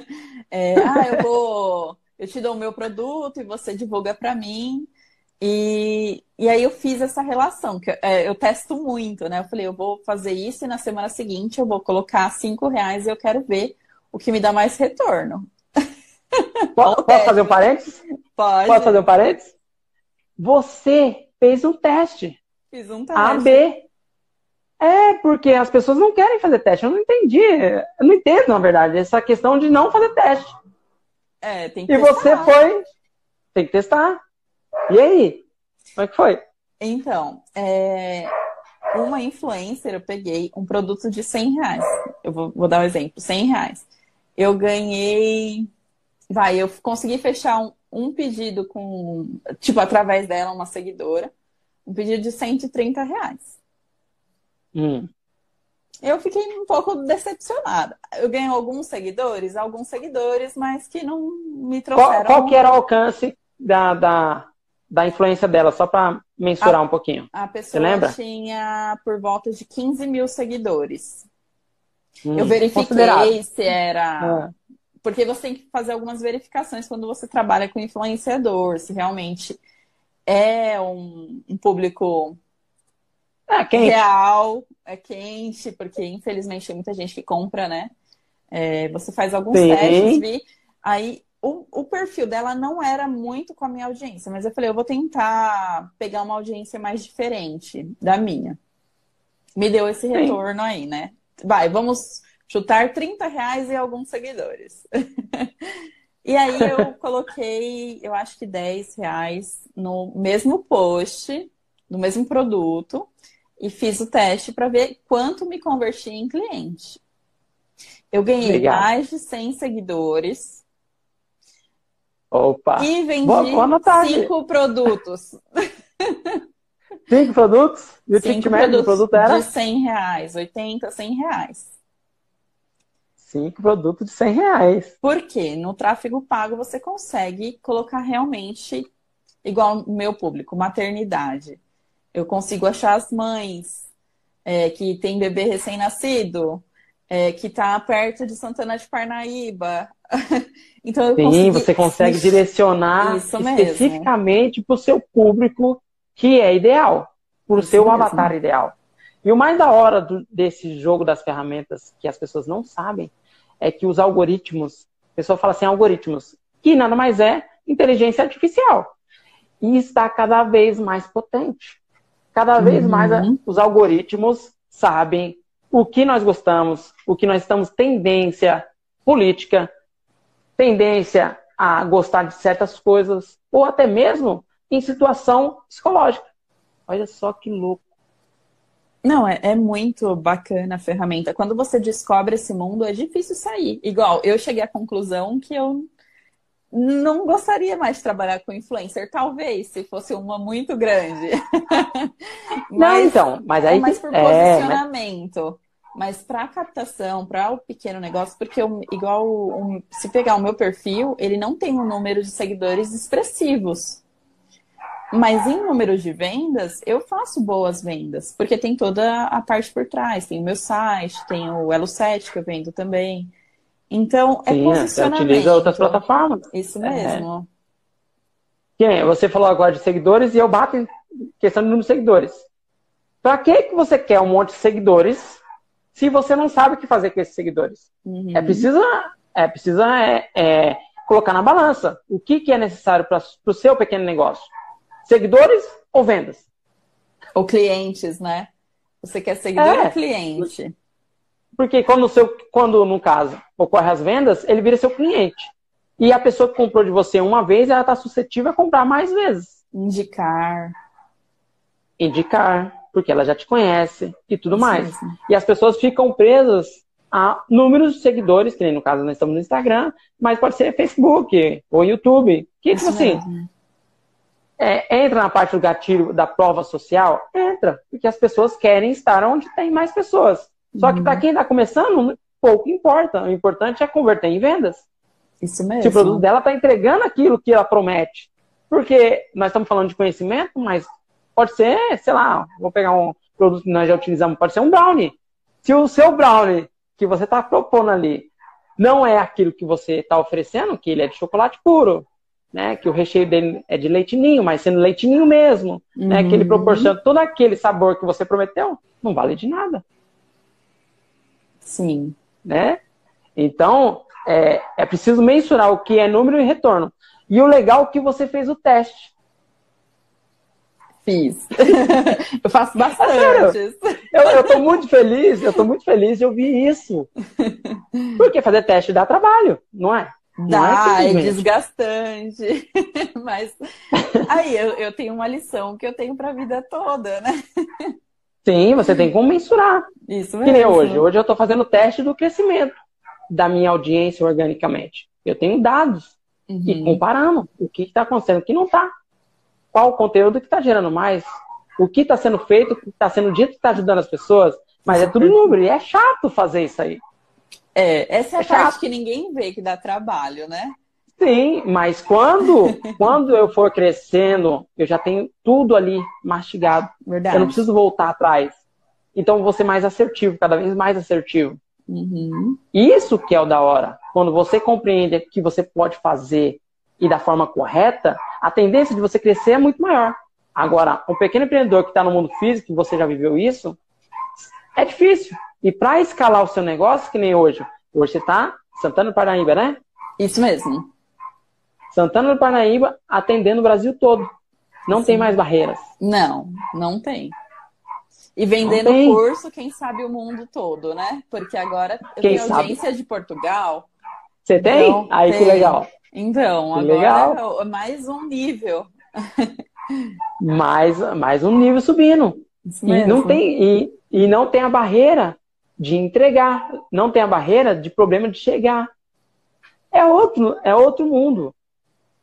é, ah, eu vou. Eu te dou o meu produto e você divulga para mim. E, e aí eu fiz essa relação, que é, eu testo muito, né? Eu falei, eu vou fazer isso e na semana seguinte eu vou colocar cinco reais e eu quero ver o que me dá mais retorno. Posso, posso fazer um parênteses? Pode. Posso fazer um parênteses? Você fez um teste. Fiz um teste. A, B. É, porque as pessoas não querem fazer teste. Eu não entendi. Eu não entendo, na verdade, essa questão de não fazer teste. É, tem que E testar. você foi. Tem que testar. E aí? Como é que foi? Então, é... uma influencer, eu peguei um produto de 100 reais. Eu vou, vou dar um exemplo: 100 reais. Eu ganhei. Vai, eu consegui fechar um, um pedido com, tipo, através dela, uma seguidora, um pedido de 130 reais. Hum. Eu fiquei um pouco decepcionada. Eu ganhei alguns seguidores, alguns seguidores, mas que não me trouxeram. Qual, qual que era o alcance da, da, da influência dela, só para mensurar a, um pouquinho? A pessoa tinha por volta de 15 mil seguidores. Hum, eu verifiquei se era ah porque você tem que fazer algumas verificações quando você trabalha com influenciador, se realmente é um, um público é real, é quente, porque infelizmente tem muita gente que compra, né? É, você faz alguns Sim. testes, vi. Aí o, o, perfil dela não era muito com a minha audiência, mas eu falei, eu vou tentar pegar uma audiência mais diferente da minha. Me deu esse retorno Sim. aí, né? Vai, vamos chutar 30 reais e alguns seguidores. e aí eu coloquei, eu acho que 10 reais no mesmo post, no mesmo produto, e fiz o teste para ver quanto me converti em cliente. Eu ganhei Legal. mais de 100 seguidores. Opa! E vendi boa, boa cinco produtos. Cinco produtos? E o cinco produtos do produto era? De 100 reais, 80, 100 reais. Cinco produtos de 100 reais. Por quê? No tráfego pago você consegue colocar realmente, igual o meu público, maternidade. Eu consigo achar as mães é, que tem bebê recém-nascido, é, que está perto de Santana de Parnaíba. então, Sim, consegui... você consegue direcionar especificamente para o seu público que é ideal, para o seu mesmo. avatar ideal. E o mais da hora do, desse jogo das ferramentas que as pessoas não sabem é que os algoritmos, a pessoa fala assim, algoritmos, que nada mais é inteligência artificial. E está cada vez mais potente. Cada vez uhum. mais os algoritmos sabem o que nós gostamos, o que nós estamos tendência política, tendência a gostar de certas coisas, ou até mesmo em situação psicológica. Olha só que louco. Não, é, é, muito bacana a ferramenta. Quando você descobre esse mundo, é difícil sair. Igual, eu cheguei à conclusão que eu não gostaria mais de trabalhar com influencer. Talvez, se fosse uma muito grande. mas, não, então, mas aí... É mais por posicionamento. É, mas... Mas para captação, para o pequeno negócio, porque eu, igual um, se pegar o meu perfil, ele não tem um número de seguidores expressivos. Mas em números de vendas, eu faço boas vendas, porque tem toda a parte por trás. Tem o meu site, tem o Elo 7 que eu vendo também. Então, é Sim, posicionamento. Você utiliza outras plataformas. Isso é. mesmo. É. Você falou agora de seguidores e eu bato em questão de número de seguidores. Para que, que você quer um monte de seguidores se você não sabe o que fazer com esses seguidores? Uhum. É preciso, é, precisa é, é, colocar na balança o que, que é necessário para o seu pequeno negócio. Seguidores ou vendas? Ou clientes, né? Você quer seguidor é, ou cliente? Porque quando, seu, quando, no caso, ocorre as vendas, ele vira seu cliente. E a pessoa que comprou de você uma vez, ela está suscetível a comprar mais vezes. Indicar. Indicar, porque ela já te conhece e tudo Isso mais. Mesmo. E as pessoas ficam presas a números de seguidores, que nem no caso nós estamos no Instagram, mas pode ser Facebook ou YouTube. Que, tipo assim, é, entra na parte do gatilho da prova social? Entra, porque as pessoas querem estar onde tem mais pessoas. Só que para uhum. quem está começando, pouco importa. O importante é converter em vendas. Isso mesmo. Se o produto dela está entregando aquilo que ela promete. Porque nós estamos falando de conhecimento, mas pode ser, sei lá, vou pegar um produto que nós já utilizamos, pode ser um brownie. Se o seu brownie que você está propondo ali não é aquilo que você está oferecendo, que ele é de chocolate puro, né? Que o recheio dele é de leitinho, mas sendo leitinho mesmo, uhum. né? Que ele uhum. proporciona todo aquele sabor que você prometeu, não vale de nada. Sim. Né? Então, é, é preciso mensurar o que é número e retorno. E o legal é que você fez o teste. Fiz. eu faço bastante. eu, eu tô muito feliz, eu tô muito feliz de ouvir isso. Porque fazer teste dá trabalho, não é? Dá, é, é desgastante. Mas aí eu, eu tenho uma lição que eu tenho para a vida toda, né? Sim, você tem como mensurar. Isso mesmo. Que nem hoje. Hoje eu estou fazendo teste do crescimento da minha audiência organicamente. Eu tenho dados uhum. e comparando o que está acontecendo, o que não está. Qual o conteúdo que está gerando mais, o que está sendo feito, o que está sendo dito que está ajudando as pessoas. Mas é tudo número e é chato fazer isso aí. É, essa é a é parte chato. que ninguém vê que dá trabalho, né? Sim, mas quando, quando eu for crescendo, eu já tenho tudo ali mastigado. Verdade. Eu não preciso voltar atrás. Então, vou ser mais assertivo, cada vez mais assertivo. Uhum. Isso que é o da hora. Quando você compreende que você pode fazer e da forma correta, a tendência de você crescer é muito maior. Agora, um pequeno empreendedor que está no mundo físico, você já viveu isso, é difícil. E para escalar o seu negócio, que nem hoje, hoje você está Santana do Parnaíba, né? Isso mesmo. Santana do Parnaíba atendendo o Brasil todo. Não Sim. tem mais barreiras. Não, não tem. E vendendo curso, quem sabe o mundo todo, né? Porque agora eu quem tenho sabe? audiência de Portugal. Você tem? Então, Aí tem. que legal. Então, que agora legal. é mais um nível. mais, mais um nível subindo. E não tem e, e não tem a barreira de entregar, não tem a barreira de problema de chegar. É outro, é outro mundo.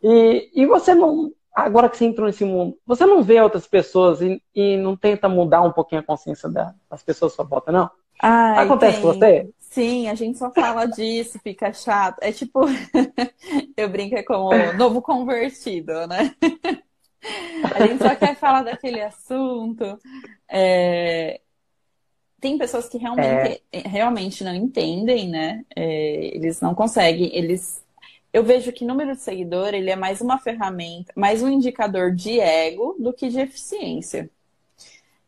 E, e você não, agora que você entrou nesse mundo, você não vê outras pessoas e, e não tenta mudar um pouquinho a consciência das pessoas à sua volta, não? Ai, Acontece tem. com você? Sim, a gente só fala disso, fica chato. É tipo, eu brinco é como novo convertido, né? A gente só quer falar daquele assunto. É, tem pessoas que realmente, é... realmente não entendem, né? É, eles não conseguem, eles. Eu vejo que número de seguidor ele é mais uma ferramenta, mais um indicador de ego do que de eficiência.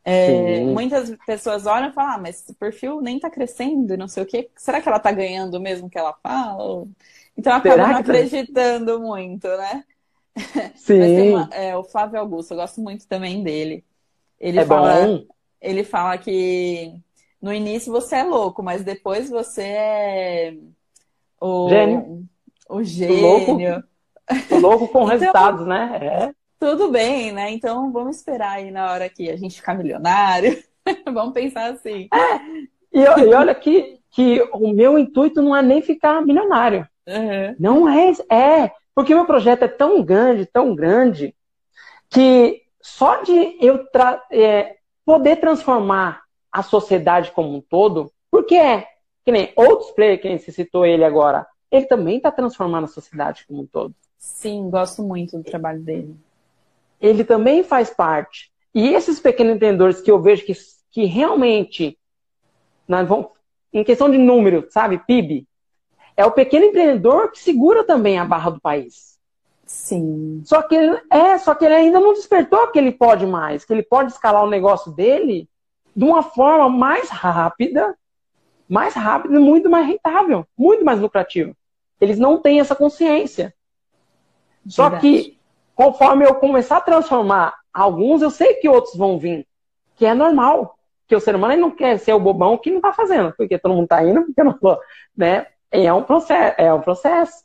É, muitas pessoas olham e falam, ah, mas o perfil nem tá crescendo, não sei o quê. Será que ela tá ganhando mesmo que ela fala? Então acaba não tá? acreditando muito, né? Sim. Uma, é, o Flávio Augusto, eu gosto muito também dele. Ele é fala, bom. ele fala que no início você é louco, mas depois você é o gênio. O gênio. Louco, louco com então, resultados, né? É. Tudo bem, né? Então vamos esperar aí na hora que a gente ficar milionário. vamos pensar assim. É. E, e, olha que, que o meu intuito não é nem ficar milionário. Uhum. Não é, é. Porque o meu projeto é tão grande, tão grande, que só de eu tra é, poder transformar a sociedade como um todo, porque é, que nem outros players, quem se citou ele agora, ele também está transformando a sociedade como um todo. Sim, gosto muito do trabalho dele. Ele também faz parte. E esses pequenos empreendedores que eu vejo que, que realmente, nós vamos, em questão de número, sabe, PIB, é o pequeno empreendedor que segura também a barra do país. Sim. Só que ele, é, só que ele ainda não despertou que ele pode mais, que ele pode escalar o negócio dele de uma forma mais rápida, mais rápida e muito mais rentável, muito mais lucrativa. Eles não têm essa consciência. Só Verdade. que, conforme eu começar a transformar alguns, eu sei que outros vão vir, que é normal. Que o ser humano não quer ser o bobão que não está fazendo, porque todo mundo está indo, porque eu não vou, né? É um processo, é um processo.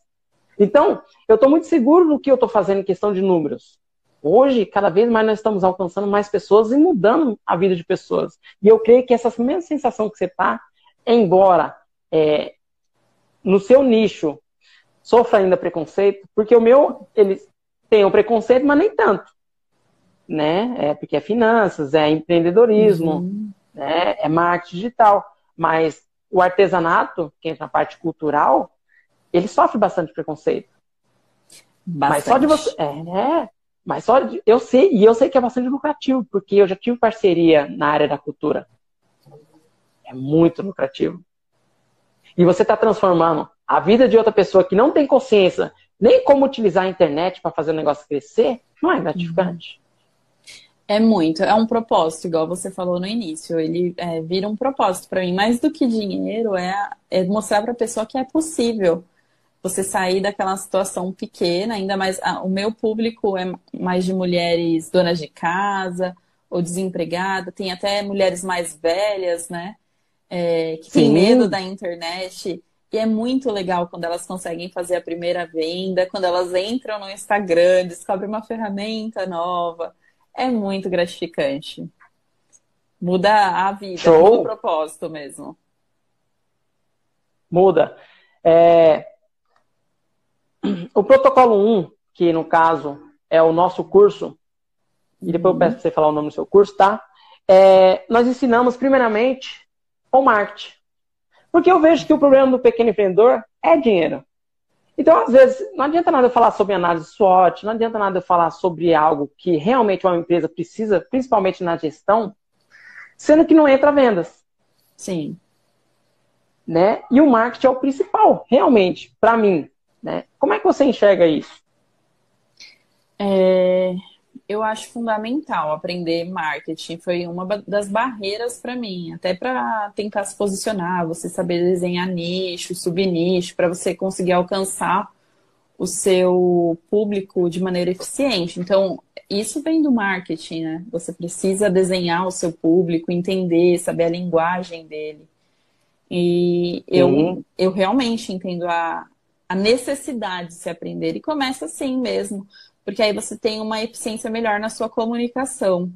Então, eu estou muito seguro do que eu estou fazendo em questão de números. Hoje, cada vez mais nós estamos alcançando mais pessoas e mudando a vida de pessoas. E eu creio que essa mesma sensação que você está, embora é, no seu nicho sofra ainda preconceito, porque o meu, eles têm o preconceito, mas nem tanto. né? É porque é finanças, é empreendedorismo, uhum. né? É marketing digital. Mas o artesanato, que entra na parte cultural, ele sofre bastante preconceito. Bastante. Mas só de você. É, né? Mas só eu sei, e eu sei que é bastante lucrativo, porque eu já tive parceria na área da cultura. É muito lucrativo. E você está transformando a vida de outra pessoa que não tem consciência nem como utilizar a internet para fazer o negócio crescer, não é gratificante. É muito, é um propósito, igual você falou no início. Ele é, vira um propósito para mim. Mais do que dinheiro, é, é mostrar para a pessoa que é possível você sair daquela situação pequena, ainda mais. Ah, o meu público é mais de mulheres donas de casa ou desempregada, tem até mulheres mais velhas, né? É, que tem medo da internet. E é muito legal quando elas conseguem fazer a primeira venda, quando elas entram no Instagram, descobrem uma ferramenta nova. É muito gratificante. Muda a vida, Show. muda o propósito mesmo. Muda. É... O protocolo 1, que no caso é o nosso curso, e depois eu peço para você falar o nome do seu curso, tá? É... Nós ensinamos primeiramente o marketing. Porque eu vejo que o problema do pequeno empreendedor é dinheiro. Então, às vezes, não adianta nada eu falar sobre análise SWOT, não adianta nada eu falar sobre algo que realmente uma empresa precisa, principalmente na gestão, sendo que não entra vendas. Sim. Né? E o marketing é o principal, realmente, para mim. Né? Como é que você enxerga isso? É, eu acho fundamental aprender marketing. Foi uma das barreiras para mim, até para tentar se posicionar, você saber desenhar nicho, subnicho, para você conseguir alcançar o seu público de maneira eficiente. Então, isso vem do marketing, né? Você precisa desenhar o seu público, entender, saber a linguagem dele. E eu, eu realmente entendo a, a necessidade de se aprender. E começa assim mesmo porque aí você tem uma eficiência melhor na sua comunicação.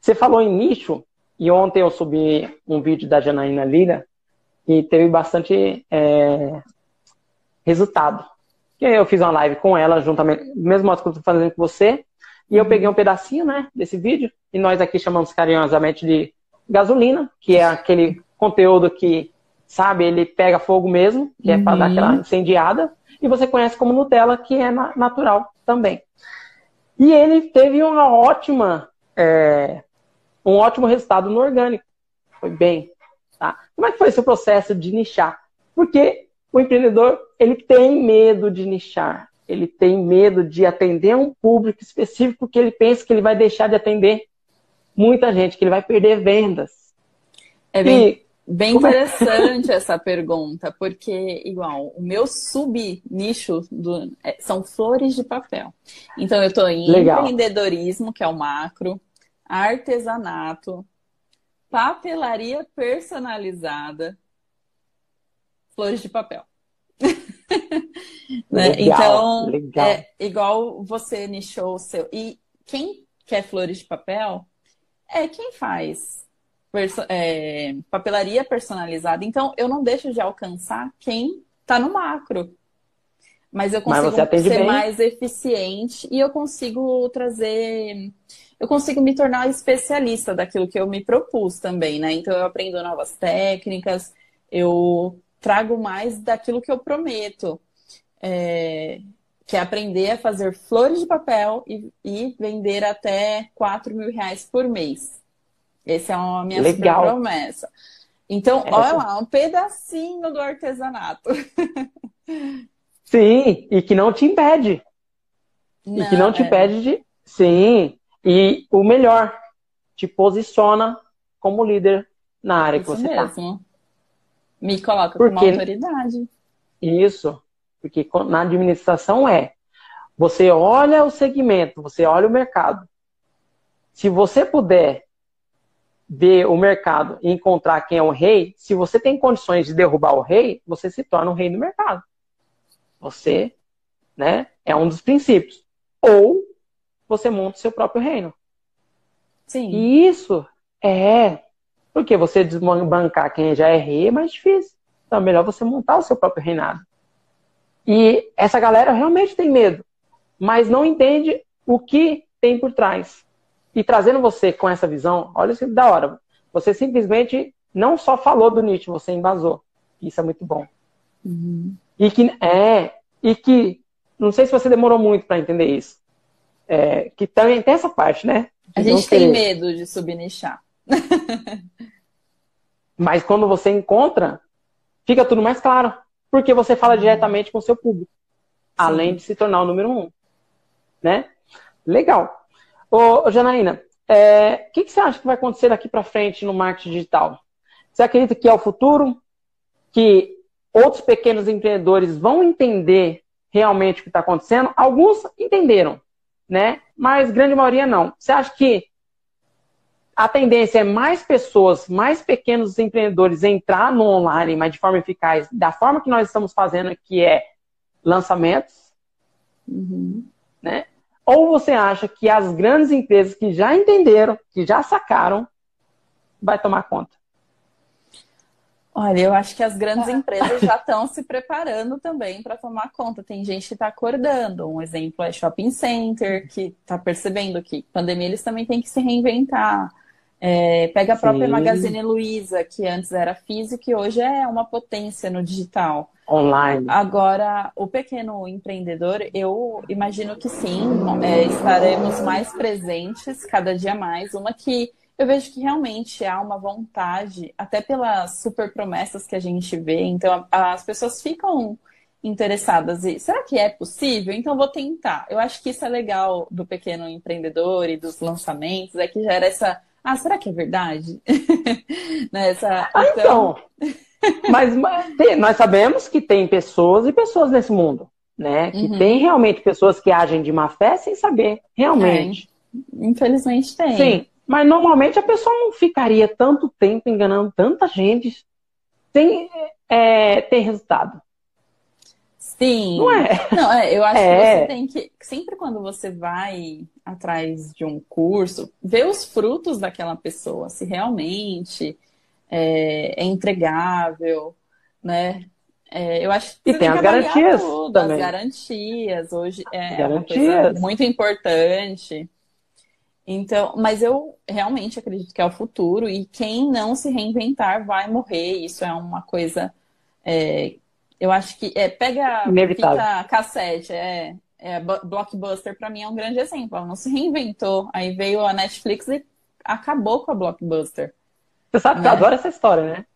Você falou em nicho, e ontem eu subi um vídeo da Janaína Lira e teve bastante é, resultado. Eu fiz uma live com ela, juntamente, mesmo modo que eu estou fazendo com você, e eu peguei um pedacinho né, desse vídeo, e nós aqui chamamos carinhosamente de gasolina, que é aquele conteúdo que, sabe, ele pega fogo mesmo, que é para dar aquela uhum. incendiada e você conhece como Nutella, que é natural também. E ele teve uma ótima, é, um ótimo resultado no orgânico. Foi bem. Tá? Como é que foi esse processo de nichar? Porque o empreendedor ele tem medo de nichar. Ele tem medo de atender um público específico porque ele pensa que ele vai deixar de atender muita gente, que ele vai perder vendas. É bem, e Bem é interessante essa pergunta, porque, igual, o meu sub-nicho é, são flores de papel. Então, eu estou em Legal. empreendedorismo, que é o macro, artesanato, papelaria personalizada, flores de papel. né? Legal, então, legal. É, igual você nichou o seu. E quem quer flores de papel é quem faz perso é, papelaria personalizada. Então, eu não deixo de alcançar quem está no macro. Mas eu consigo Mas ser bem. mais eficiente e eu consigo trazer. Eu consigo me tornar especialista daquilo que eu me propus também, né? Então, eu aprendo novas técnicas, eu trago mais daquilo que eu prometo. É, que é aprender a fazer flores de papel e, e vender até 4 mil reais por mês. Essa é uma minha Legal. promessa. Então, Essa... olha lá, um pedacinho do artesanato. Sim, e que não te impede. Não, e que não te é... impede de. Sim. E o melhor, te posiciona como líder na área Isso que você está. Me coloca porque... como autoridade. Isso. Porque na administração é. Você olha o segmento, você olha o mercado. Se você puder ver o mercado e encontrar quem é o rei, se você tem condições de derrubar o rei, você se torna o rei do mercado. Você, né, é um dos princípios. Ou você monta o seu próprio reino. Sim. E isso é porque você desbancar quem já é rei é mais difícil. Então é melhor você montar o seu próprio reinado. E essa galera realmente tem medo, mas não entende o que tem por trás. E trazendo você com essa visão, olha isso que da hora. Você simplesmente não só falou do Nietzsche, você embasou. Isso é muito bom. Uhum. E que é, e que não sei se você demorou muito para entender isso. É, que também tem essa parte, né? A gente tem medo de subnichar. Mas quando você encontra, fica tudo mais claro. Porque você fala diretamente com o seu público. Sim. Além de se tornar o número um. Né? Legal. Ô, Janaína, é, o que, que, você acha que vai acontecer daqui para frente no marketing digital? Você acredita que é o futuro? Que outros pequenos empreendedores vão entender realmente o que está acontecendo? Alguns entenderam, né? Mas grande maioria não. Você acha que a tendência é mais pessoas, mais pequenos empreendedores entrar no online, mas de forma eficaz, da forma que nós estamos fazendo, que é lançamentos, uhum. né? Ou você acha que as grandes empresas que já entenderam, que já sacaram, vai tomar conta? Olha, eu acho que as grandes empresas já estão se preparando também para tomar conta. Tem gente que está acordando. Um exemplo é shopping center, que está percebendo que pandemia eles também têm que se reinventar. É, pega a própria Sim. Magazine Luiza, que antes era físico e hoje é uma potência no digital. Online. Agora, o pequeno empreendedor, eu imagino que sim, é, estaremos mais presentes cada dia mais. Uma que eu vejo que realmente há uma vontade, até pelas super promessas que a gente vê, então as pessoas ficam interessadas e será que é possível? Então vou tentar. Eu acho que isso é legal do pequeno empreendedor e dos lançamentos, é que gera essa ah, será que é verdade? Nessa, ah, então... mas, mas tem, nós sabemos que tem pessoas e pessoas nesse mundo, né? Que uhum. tem realmente pessoas que agem de má fé sem saber, realmente. É. Infelizmente tem. Sim, mas normalmente a pessoa não ficaria tanto tempo enganando tanta gente sem é, ter resultado. Sim. Não é? Não, é, eu acho é. que você tem que. Sempre quando você vai atrás de um curso, ver os frutos daquela pessoa, se realmente é, é entregável, né? É, eu acho que e tem, as garantias tudo, também. as garantias hoje é garantias. muito importante. Então, mas eu realmente acredito que é o futuro e quem não se reinventar vai morrer. Isso é uma coisa é, eu acho que é, pega Inevitável. fita cassete, é, é Blockbuster para mim é um grande exemplo. Ela não se reinventou. Aí veio a Netflix e acabou com a Blockbuster. Você sabe que né? eu adoro essa história, né?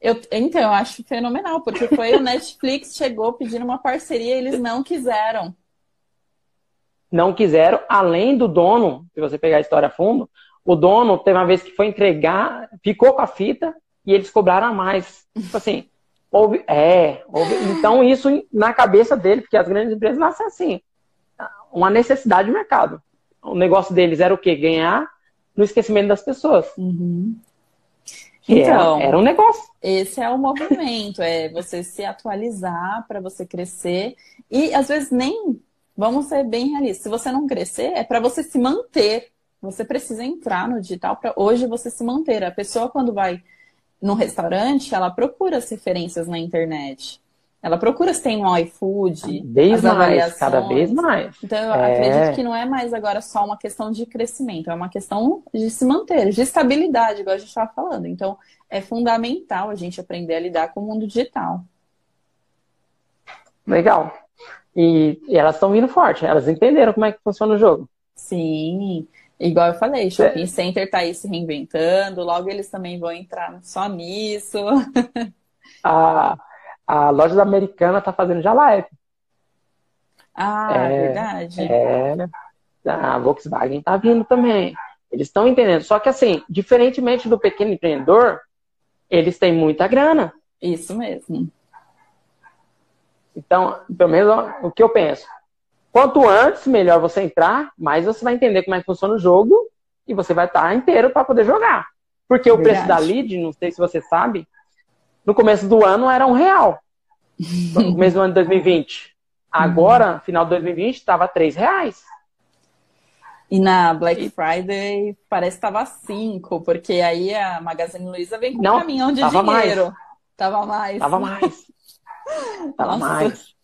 Eu, então, eu acho fenomenal, porque foi o Netflix chegou pedindo uma parceria e eles não quiseram. Não quiseram, além do dono, se você pegar a história a fundo, o dono teve uma vez que foi entregar, ficou com a fita e eles cobraram a mais. Tipo assim, Houve, é, houve, então isso na cabeça dele, porque as grandes empresas nascem assim, uma necessidade de mercado. O negócio deles era o quê? Ganhar no esquecimento das pessoas. Uhum. Então, era, era, um negócio. Esse é o movimento, é você se atualizar para você crescer. E às vezes nem, vamos ser bem realistas, se você não crescer, é para você se manter. Você precisa entrar no digital para hoje você se manter. A pessoa quando vai no restaurante, ela procura as referências na internet. Ela procura se tem um iFood. Vez mais, cada vez mais. Então, eu é... acredito que não é mais agora só uma questão de crescimento, é uma questão de se manter, de estabilidade, igual a gente estava falando. Então, é fundamental a gente aprender a lidar com o mundo digital. Legal. E, e elas estão vindo forte, elas entenderam como é que funciona o jogo. Sim. Igual eu falei, shopping é. center está aí se reinventando, logo eles também vão entrar só nisso. A, a loja da Americana está fazendo já live. Ah, é, verdade. É, a Volkswagen está vindo também. Eles estão entendendo. Só que assim, diferentemente do pequeno empreendedor, eles têm muita grana. Isso mesmo. Então, pelo menos o que eu penso. Quanto antes, melhor você entrar, mais você vai entender como é que funciona o jogo e você vai estar inteiro para poder jogar. Porque o preço da lead, não sei se você sabe, no começo do ano era um real. No começo do ano de 2020. Agora, uhum. final de 2020, estava três reais. E na Black Friday parece que estava cinco, porque aí a Magazine Luiza vem com não, um caminhão de tava dinheiro. Mais. Tava mais. Tava mais. tava Nossa. mais.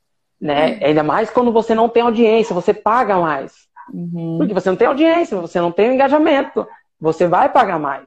Né? Ainda mais quando você não tem audiência, você paga mais. Uhum. Porque você não tem audiência, você não tem engajamento, você vai pagar mais.